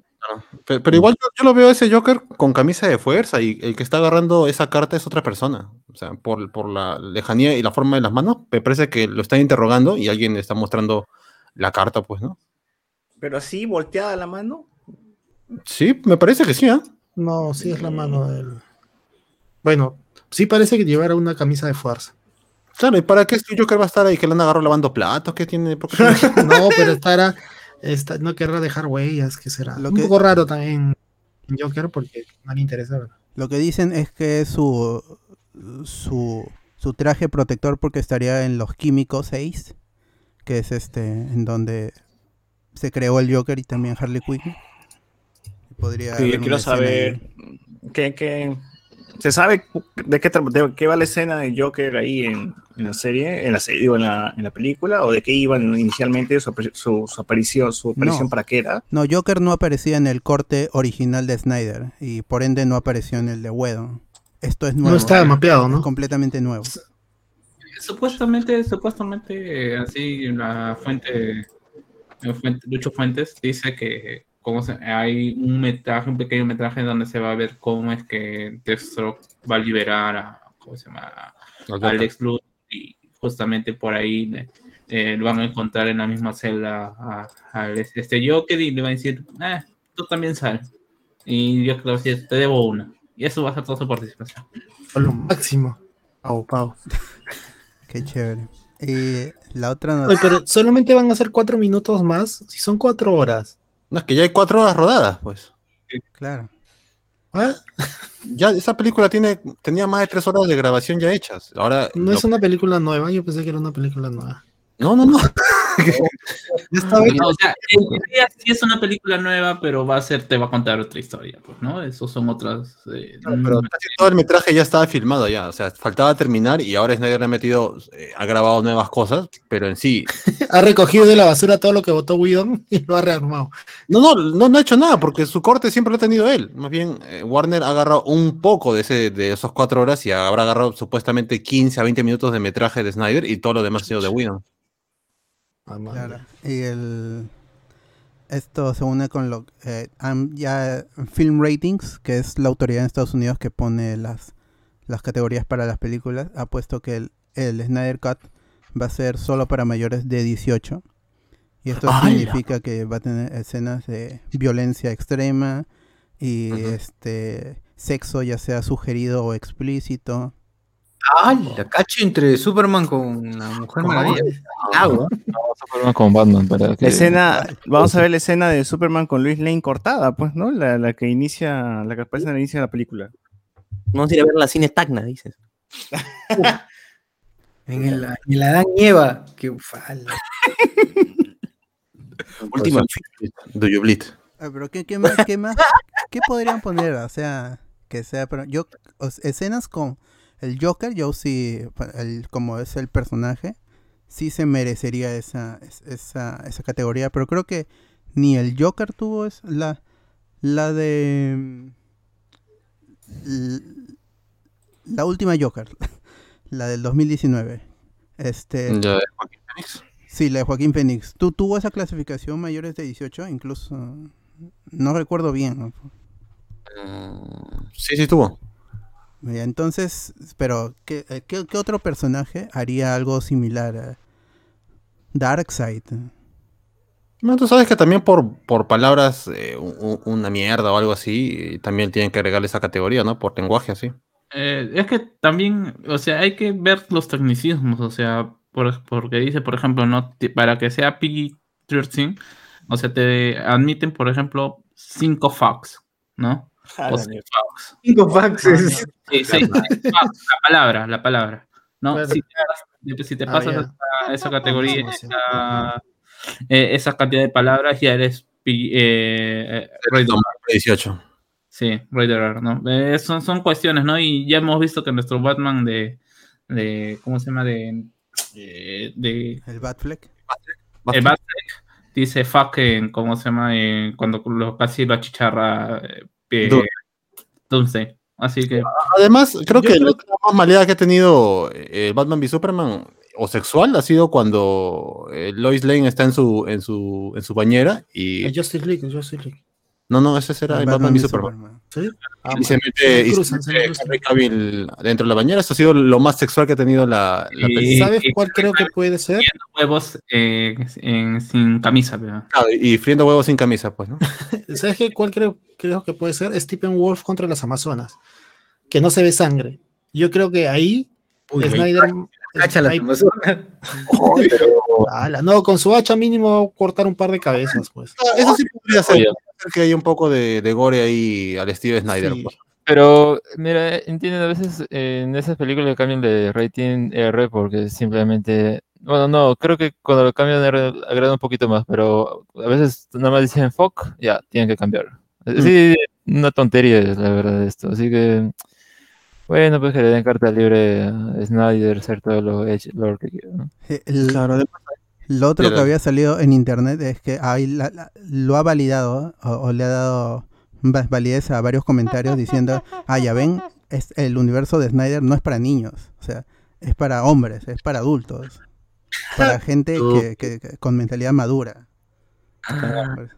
Pero, pero igual yo, yo lo veo ese Joker con camisa de fuerza y el que está agarrando esa carta es otra persona. O sea, por, por la lejanía y la forma de las manos, me parece que lo están interrogando y alguien le está mostrando la carta, pues, ¿no? Pero así, volteada la mano. Sí, me parece que sí, ¿ah? No, sí es la mano del. Bueno, sí parece que llevara una camisa de fuerza. Claro, ¿y para qué este Joker va a estar ahí que le han agarrado lavando platos? ¿Qué tiene? ¿Por qué tiene- No, pero estará. Esta, no querrá dejar huellas, que será. Lo Un que- poco raro también en Joker porque no le interesa. ¿verdad? Lo que dicen es que es su, su, su traje protector porque estaría en los químicos 6, que es este, en donde se creó el Joker y también Harley Quinn. Podría Sí, yo quiero saber qué, qué- se sabe de qué, tra- de qué va la escena de Joker ahí en, en la serie, en la serie, digo, en la, en la película, o de qué iban inicialmente su, su, su aparición, su aparición No. para qué era. No, Joker no aparecía en el corte original de Snyder y por ende no apareció en el de Whedon. Esto es nuevo. No está mapeado, Es ¿no? completamente nuevo. Supuestamente, supuestamente, así la fuente, la fuente- Lucho Fuentes dice que como se- hay un metraje, un pequeño metraje donde se va a ver cómo es que Deathstroke va a liberar a, ¿cómo se llama? A. Alex Luthor y justamente por ahí eh, eh, lo van a encontrar en la misma celda a, a este Joker y le va a decir, eh, tú también sal. Y yo creo que te debo una. Y eso va a ser toda su participación. A lo máximo. Pau, pau. Qué chévere. Y la otra Oye, pero solamente van a ser cuatro minutos más. Si son cuatro horas. No, es que ya hay cuatro horas rodadas, pues. Claro. ¿Ah? Ya esa película tiene, tenía más de tres horas de grabación ya hechas. Ahora. No es una película nueva. Yo pensé que era una película nueva. No, no, no. No, o sea, en teoría sí es una película nueva, pero va a ser, te va a contar otra historia, pues, ¿no? Esos son otras. eh, Pero casi todo el metraje ya estaba filmado ya, o sea, faltaba terminar y ahora Snyder le ha metido, eh, ha grabado nuevas cosas, pero en sí, Ha recogido de la basura todo lo que votó Whedon y lo ha rearmado. no, no, no, no ha hecho nada porque su corte siempre lo ha tenido él. Más bien, eh, Warner ha agarrado un poco de, ese, de esos cuatro horas y habrá agarrado supuestamente 15 a 20 minutos de metraje de Snyder y todo lo demás ha sido de Whedon. Claro. Y el esto se une con lo eh, ya Film Ratings, que es la autoridad en Estados Unidos que pone las las categorías para las películas, ha puesto que el, el Snyder Cut va a ser solo para mayores de 18. Y esto significa que va a tener escenas de violencia extrema y este sexo ya sea sugerido o explícito. ¡Ah! La cacho entre Superman con la Mujer. Maravilla. Agua. Superman con Batman para que... La escena, vamos a ver la escena de Superman con Luis Lane cortada, pues, ¿no? La, la que inicia, la que aparece en el inicio de la película. Vamos a ir a ver la cine Tacna, dices. En el, en el Adán y Eva. Qué falda. Última. Do you bleed? Ah, pero ¿qué, qué más, qué más, qué podrían poner? O sea, que sea, pero yo, o sea, escenas con el Joker, yo sí, el- como es el personaje, sí se merecería esa, es- esa, esa categoría, pero creo que ni el Joker tuvo es la, la de mm, la última Joker, la del 2019. Este, Ya, de Joaquín Phoenix. Sí, la de Joaquín Phoenix. ¿Tú tuvo esa clasificación mayores de 18? Incluso no recuerdo bien. Sí, sí tuvo. Entonces, pero ¿qué, eh, qué, qué otro personaje haría algo similar a Darkseid? No, tú sabes que también por, por palabras, eh, una mierda o algo así, también tienen que agregarle esa categoría, ¿no? Por lenguaje así. Eh, es que también, o sea, hay que ver los tecnicismos, o sea, por- porque dice, por ejemplo, no para que sea PG-13, o sea, te admiten, por ejemplo, 5 fucks, ¿no? O fucks. Cinco faxes. Sí, sí, fucks, la palabra, la palabra. ¿no? Claro. Si te, si te Ah, pasas ya. esa, esa categoría, esa, eh, esa cantidad de palabras, ya eres eh, eh, rated R. 18. Sí, rated R, ¿no? Eh, son, son cuestiones, ¿no? Y ya hemos visto que nuestro Batman de, de ¿cómo se llama? De, eh, de El Batfleck. el Batfleck dice fuck en, ¿cómo se llama? En- cuando lo, casi lo achicharra eh, Du- Doomsday. Así que Además, creo que creo la más maleada que ha tenido eh, Batman v Superman o sexual ha sido cuando eh, Lois Lane está en su en su en su bañera y Justice League, Justice League. no no ese será El Batman Batman v v Superman. ¿Sí? Ah, y se mete, y cruzan, se mete cruzan. Henry Cavill dentro de la bañera. Eso ha sido lo más sexual que ha tenido la, la Y-. ¿Sabes y- cuál creo que puede ser? huevos eh, en- sin camisa, pero- y friendo huevos sin camisa, pues, ¿no? ¿Sabes qué? cuál creo, creo que puede ser? Stephen Wolf contra las Amazonas. Que no se ve sangre. Yo creo que ahí Uy, ahí Snyder. Amazonas. Ala, no, con su hacha mínimo cortar un par de cabezas, pues. Ah, Eso sí podría ser. Que hay un poco de, de gore ahí al Steve Snyder. Sí. pues. Pero, mira, entienden, a veces eh, en esas películas cambian de rating R porque simplemente. Bueno, no, creo que cuando lo cambian R agrada un poquito más, pero a veces nada más dicen fuck, ya, tienen que cambiar. Sí, una tontería es la verdad esto. Así que, bueno, pues que le den carta libre a Snyder, hacer todo lo, lo que quiera. ¿no? Eh, el- Claro, además- Lo otro que había salido en internet es que ahí la- la- lo ha validado o, o le ha dado va- validez a varios comentarios diciendo, ah, ya ven, es, el universo de Snyder no es para niños, o sea, es para hombres, es para adultos, para gente que, que- que- con mentalidad madura. Pues,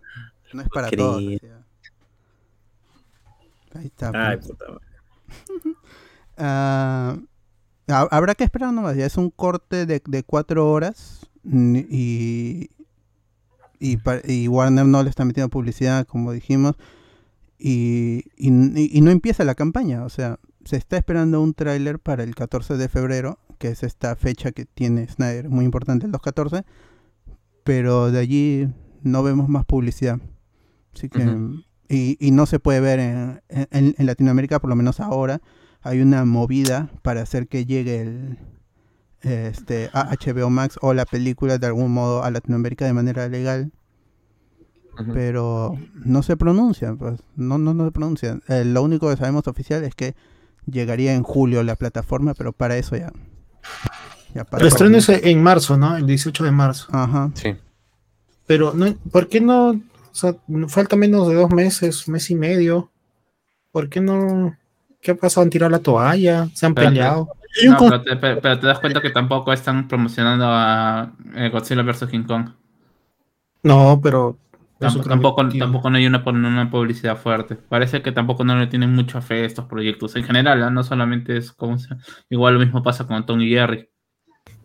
no es para todos. Ahí está. Ay, pues. puta madre. Ah, ha- habrá que esperar nomás, ya es un corte de, de cuatro horas mm, y, y, Warner no le está metiendo publicidad, como dijimos, y, y no empieza la campaña, o sea, se está esperando un tráiler para el 14 de febrero, que es esta fecha que tiene Snyder, muy importante el 214, pero de allí no vemos más publicidad. Así que. Y, y no se puede ver en, en- en Latinoamérica, por lo menos ahora, hay una movida para hacer que llegue el este a HBO Max o la película de algún modo a Latinoamérica de manera legal, pero no se pronuncia, pues no no no se pronuncia. Eh, lo único que sabemos oficial es que llegaría en julio la plataforma, pero para eso ya ya El pasó. estreno es en marzo, ¿no? El 18 de marzo. Ajá. Sí. Pero, no, ¿por qué no? O sea, falta menos de dos meses, mes y medio. ¿Por qué no? ¿Qué ha pasado? ¿Han tirado la toalla? ¿Se han Pero- peleado? No, pero, te, pero- pero te das cuenta que tampoco están promocionando a eh, Godzilla vs. King Kong. No, pero. Tampoco, tampoco, no hay una, una publicidad fuerte. Parece que tampoco no le tienen mucha fe a estos proyectos. En general, ¿ah? no solamente es como se- igual lo mismo pasa con Tony Jerry.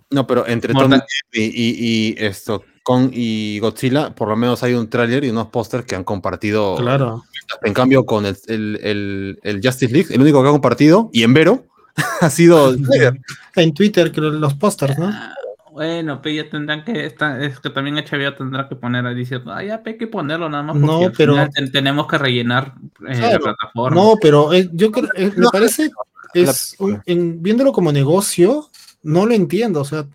No, pero entre Mortal- Tom y, y- y esto, Kong y Godzilla, por lo menos hay un tráiler y unos pósters que han compartido. Claro. En cambio, con el, el- el- el Justice League, el único que ha compartido, y en Vero, ha sido. En Twitter, creo, los pósters, ¿no? Ah, Bueno, pero ya tendrán que, está- es que también HBO tendrá que poner ahí diciendo, ah, ya hay que ponerlo nada más porque No, al pero- final ten- tenemos que rellenar eh, la Claro. plataforma. No, pero eh, yo creo, eh, me No, parece, es un- en- viéndolo como negocio, no lo entiendo. O sea,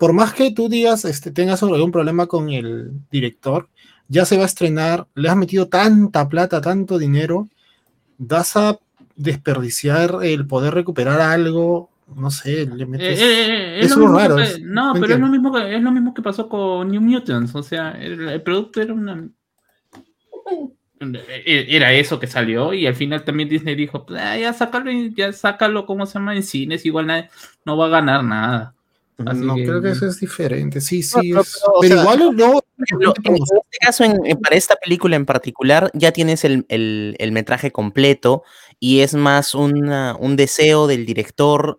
por más que tú digas, este, tengas algún problema con el director, ya se va a estrenar, le has metido tanta plata, tanto dinero, vas a desperdiciar el poder recuperar algo, no sé, le Eh, metes... eh, eh, es lo lo mismo raro, que- es- no, pero es lo, entiendo. mismo que, es lo mismo que pasó con New Mutants. O sea, el, el producto era una. e- Era eso que salió y al final también Disney dijo, "Pues, ah, ya sácalo, ya sácalo, ¿cómo se llama? En cines, igual no va a ganar nada. Así no, que- creo que eso es diferente. Sí, sí, No, es- pero, o pero sea, igual no. En este caso, en- en- para esta película en particular, ya tienes el, el- el metraje completo y es más una- un deseo del director.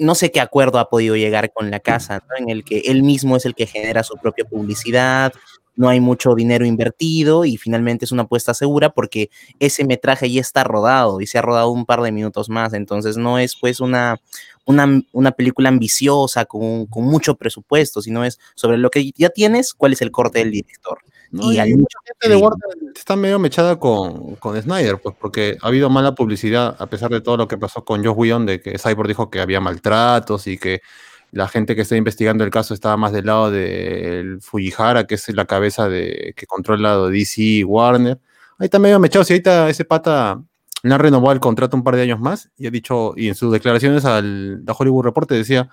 No sé qué acuerdo ha podido llegar con la casa, ¿no? en el que él mismo es el que genera su propia publicidad, no hay mucho dinero invertido y finalmente es una apuesta segura porque ese metraje ya está rodado y se ha rodado un par de minutos más, entonces no es pues una, una, una película ambiciosa con, con mucho presupuesto, sino es sobre lo que ya tienes, cuál es el corte del director. No, y y al mucha gente de Warner está medio mechada con, con Snyder, pues porque ha habido mala publicidad, a pesar de todo lo que pasó con Josh Whedon, de que Cyborg dijo que había maltratos y que la gente que está investigando el caso estaba más del lado del Fujihara, que es la cabeza de que controla de DC y Warner. Ahí está medio mechado, si ahorita ese pata le han renovado el contrato un par de años más y ha dicho, y en sus declaraciones al The Hollywood Reporter decía,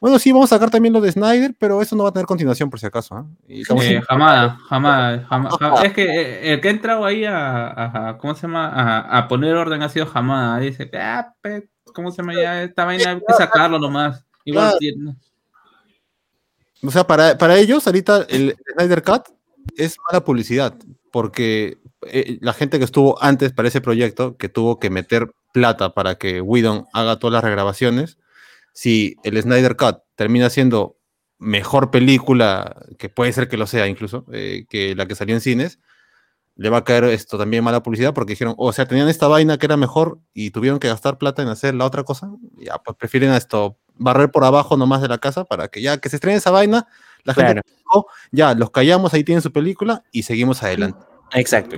Bueno, sí, vamos a sacar también lo de Snyder, pero eso no va a tener continuación por si acaso. Eh, jamás, jamás, jamás, jamás. Es que eh, el que ha entrado ahí a, a- a- ¿cómo se llama? A, a poner orden ha sido jamás. Dice, ah, pe- ¿cómo se llama ya? Esta vaina hay que sacarlo nomás. Igual Claro. tiene- O sea, para, para ellos, ahorita el Snyder Cut es mala publicidad, porque eh, la gente que estuvo antes para ese proyecto, que tuvo que meter plata para que Whedon haga todas las regrabaciones, si el Snyder Cut termina siendo mejor película, que puede ser que lo sea incluso, eh, que la que salió en cines, le va a caer esto también mala publicidad porque dijeron, o sea, tenían esta vaina que era mejor y tuvieron que gastar plata en hacer la otra cosa, ya pues prefieren a esto barrer por abajo nomás de la casa para que ya que se estrene esa vaina, la gente Claro. dijo, ya los callamos, ahí tienen su película y seguimos adelante. Exacto.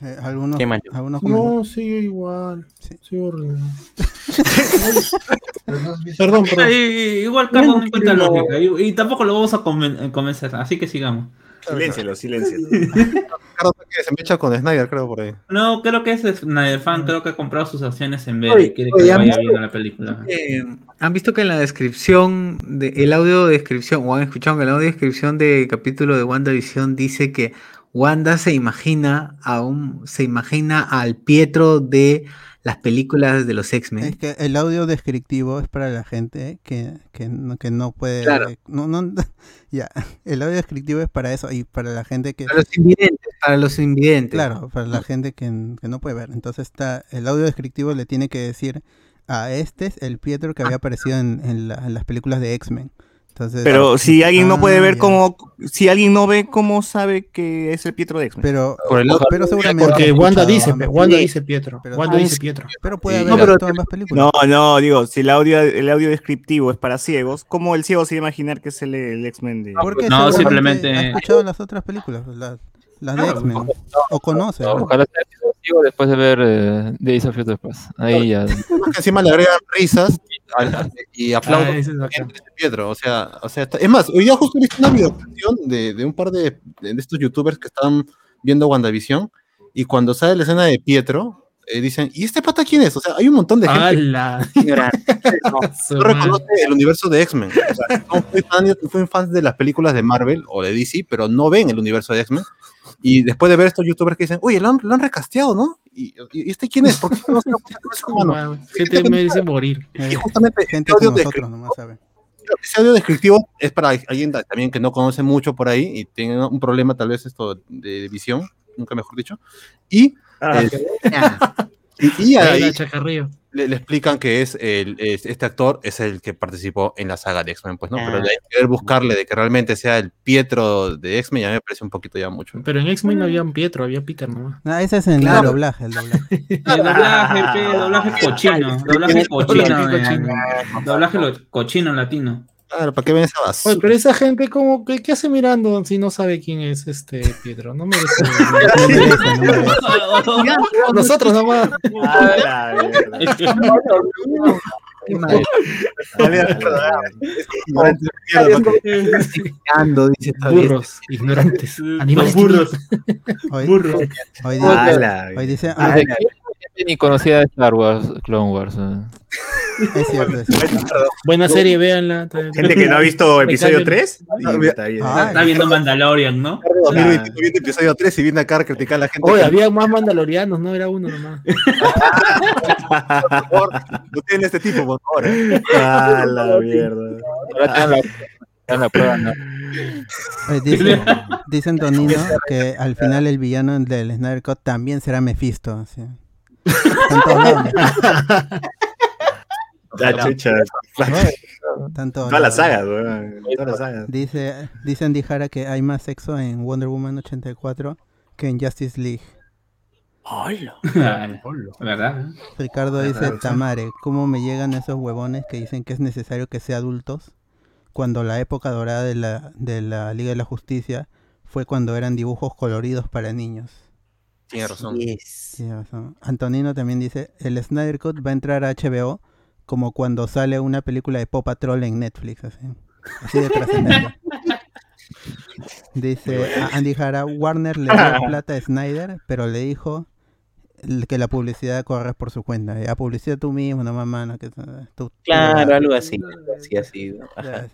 Eh, algunos, Qué algunos. No, sigue igual. Sí. Sigue horrible. perdón, perdón. Ay, igual Carlos no encuentra lógica y, y tampoco lo vamos a conven- convencer, así que sigamos. Siléncialo, siléncialo. Ricardo que se me echa con Snyder, creo, por ahí. No, creo que es Snyder fan, creo que ha comprado sus acciones en vez y quiere que ¿han vaya visto? bien a la película. Eh, ¿Han visto que en la descripción, de, el audio descripción, o han escuchado que el audio descripción del capítulo de WandaVision dice que Wanda se imagina a un, se imagina al Pietro de las películas de los Es X-Men? que el audio descriptivo es para la gente que, que, no, que no puede... Claro. No, no, ya, el audio descriptivo es para eso y para la gente que... Para los invidentes, para los invidentes. Claro, para la gente que, que no puede ver. Entonces está el audio descriptivo le tiene que decir a este es el Pietro que había aparecido en, en la- en las películas de X-Men. Entonces, Pero si alguien no puede Ah, ver ya. cómo, si alguien no ve cómo sabe que es el Pietro de X-Men. Pero, Por el ojo. pero seguramente Porque Wanda dice, Wanda dice Pietro. Pero- Wanda Ah, dice. Pietro. Pero puede Sí. haber No, pero- visto ambas películas. No, no, digo, si el audio, el audio descriptivo es para ciegos, ¿cómo el ciego se va a imaginar que es el, el X-Men de... Porque No, simplemente- ha escuchado las otras películas, las, las de X-Men. O conoce. ¿no? Ojalá sea exclusivo después de ver eh, Days of Future Past. Ahí ya. Encima le agregan risas y aplausos. Ah, es Pietro, o sea, o sea, está- es más, hoy día justo he visto una videocanción de, de un par de, de estos youtubers que están viendo WandaVision y cuando sale la escena de Pietro, eh, dicen, ¿y este pata quién es? O sea, hay un montón de gente ¡Hala! que no reconoce el universo de X-Men. O sea, muy fans, son fans de las películas de Marvel o de DC, pero no ven el universo de X-Men. Y después de ver estos youtubers que dicen, oye, lo han, lo han recasteado, ¿no? ¿Y, y este quién es? ¿Por qué no se lo humano?" Gente merece morir. Y Eh, justamente gente como nosotros nomás sabe. ese audio descriptivo es para alguien ta- también que no conoce mucho por ahí y tiene un problema tal vez esto de visión, nunca mejor dicho. Y, Ah, eh, y, y ahí le, le explican que es el, es- este actor es el que participó en la saga de X-Men, pues, ¿no? Pero Ah. de ahí querer buscarle de que realmente sea el Pietro de X-Men ya me parece un poquito ya mucho. Pero en X-Men no había un Pietro, había Peter nomás. No, ese es en Claro. el doblaje, el doblaje. El doblaje, pe, doblaje cochino, doblaje cochino, Doblaje cochino. doblaje cochino latino. Claro, ¿para qué ven esa Oye, basura? pero esa gente como que ¿qué hace mirando si no sabe quién es este Pietro? No merece. No merece, no merece. Nosotros nomás. Qué. Burros, ignorantes, animales. burros. Hoy, Burro. hoy dice, ni conocía de Star Wars, Clone Wars. es cierto, es cierto. Buena serie, véanla. Gente que no ha visto episodio Me 3. Ah. Ah, Está viendo Mandalorian, ¿no? 2020, viene episodio 3 y viene acá a criticar a la gente. Oye, que, había más mandalorianos, no era uno nomás. por favor, no tienen este tipo, por favor. ¿eh? Ah, la mierda. Ahora la, prueba, ¿no? Dicen Tonino que al final el villano del Snyder Cut también será Mephisto. así. La chucha. está en todos Toda la lados. saga, weón. Toda la saga. Dice, dice Andy Jara que hay más sexo en Wonder Woman 84 que en Justice League. ¿Verdad? Ricardo dice, Tamare, ¿cómo me llegan esos huevones que dicen que es necesario que sea adultos? Cuando la época dorada de la, de la Liga de la Justicia fue cuando eran dibujos coloridos para niños. Tiene razón. Yes. Tiene razón. Antonino también dice, el Snyder Cut va a entrar a HBO como cuando sale una película de Pop Patrol en Netflix, así, así de trascendente. Dice a Andy Jara, Warner le dio plata a Snyder, pero le dijo, que la publicidad corre por su cuenta. Ya publicidad tú mismo, no mano. Que, tú- tú- Claro, algo así. así ha sido. Ajá.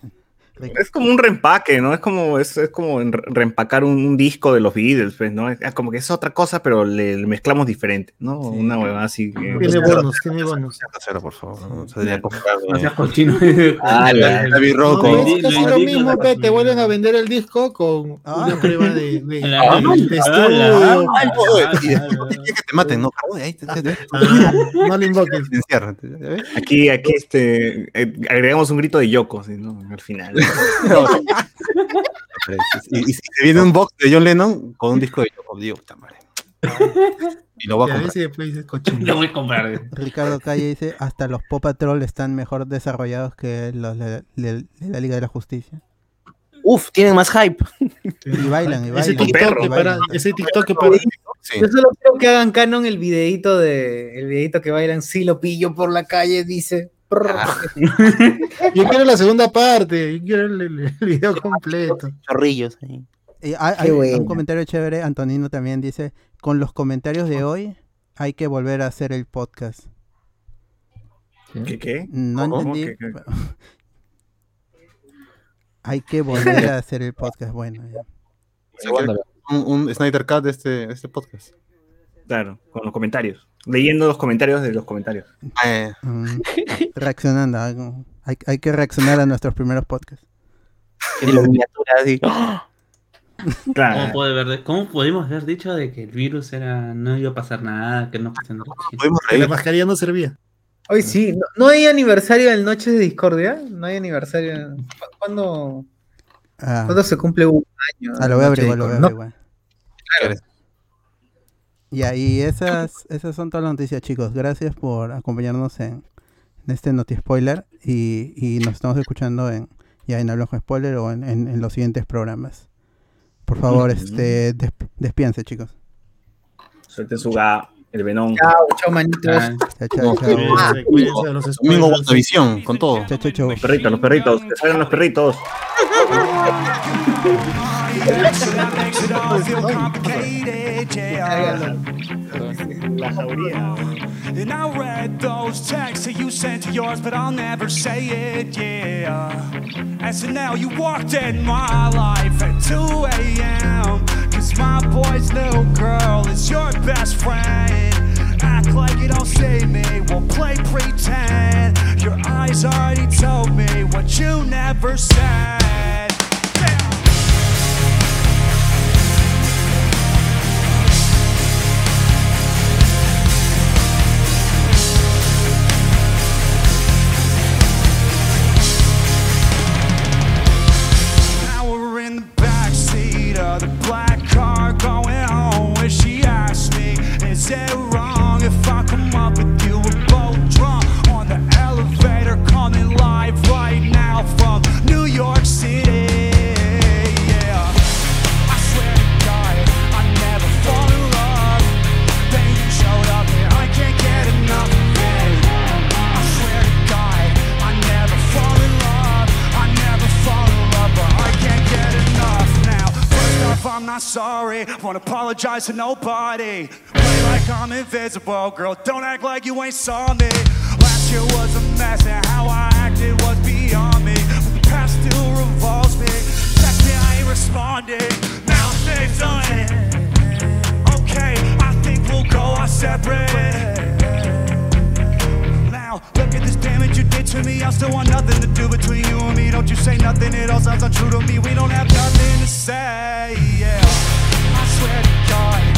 Es como un reempaque, ¿no? Es como, es, es como reempacar un, un disco de los Beatles, pues, ¿no? Es como que es otra cosa, pero le, le mezclamos diferente, ¿no? Una huevada así. que- Tiene bonos, tiene bonos. Cero, por favor. No, se debería comprar, No eh, cochino. Ah, la- No, es casi lo mismo, pe, te vuelven a vender el disco con una prueba de, de, Ah, de ah, ah, Y que te maten, ¿no? Ah, no le invoques. Aquí, aquí este, eh, agregamos un grito de Yoko, ¿sí, ¿no? Al final. Y, y si te viene un box de John Lennon con un disco de Yoko, digo, puta madre. Y lo voy a comprar. Lo voy a comprar. Ricardo Calle dice, hasta los Paw Patrol están mejor desarrollados que los de, de- de la Liga de la Justicia. Uf, tienen más hype. Y bailan, y Ese bailan. TikTok y que bailan. para, ese TikTok que para. Sí. Yo solo quiero que hagan canon el videito de el videito que bailan si lo pillo por la calle, dice. Yo quiero la segunda parte, yo quiero el, video completo. Chorrillos. Y hay, un comentario chévere, Antonino también dice, con los comentarios de hoy hay que volver a hacer el podcast. ¿Qué? qué? No ¿Cómo? entendí. ¿Qué- hay que volver a hacer el podcast. Bueno, ya. Un, un Snyder Cut de este, de este podcast. Claro, con los comentarios. Leyendo los comentarios de los comentarios. Eh, Mm, reaccionando. algo- Hay, hay que reaccionar a nuestros primeros podcasts. En la miniatura así. ¿Cómo, Claro. puede haber- ¿Cómo pudimos haber dicho de que el virus era no iba a pasar nada, que no pasó nada? podemos Que la mascarilla no servía. Hoy sí, ¿no, no hay aniversario del Noches de Discordia? No hay aniversario. ¿Cu- ¿Cuándo, Ah, ¿cuándo se cumple un año? ah, lo voy a Noche averiguar, lo voy a Discordia? averiguar. Ya, y esas, esas son todas las noticias, chicos. Gracias por acompañarnos en, en este Noti Spoiler. Y, y nos estamos escuchando en ya en Hablamos con Spoiler o en, en- en los siguientes programas. Por favor, este des- despídense, chicos. Suelten su ga, el venón. Chao, chao, manitos. Ah, Chao, chao, chao. Cuídense, cuídense de los Domingo. WandaVision, con todo. Chao, chao, chao. Los perritos, los perritos. Que salgan los perritos. And I read those texts that you sent to yours, but I'll never say it, yeah. And so now you walked in my life at 2 a.m. Cause my boy's little girl is your best friend. Act like you don't see me, we'll play pretend. Your eyes already told me what you never said. Sorry. Won't apologize to nobody. Play like I'm invisible, girl. Don't act like you ain't saw me. Last year was a mess, and how I acted was beyond me. But the past still revolves me. Text me, I ain't responding. Now things on it. Okay, I think we'll go our separate. Now, look at this damage you did to me. I still want nothing to do between you and me. Don't you say nothing, it all sounds untrue to me. We don't have nothing to say swear to God.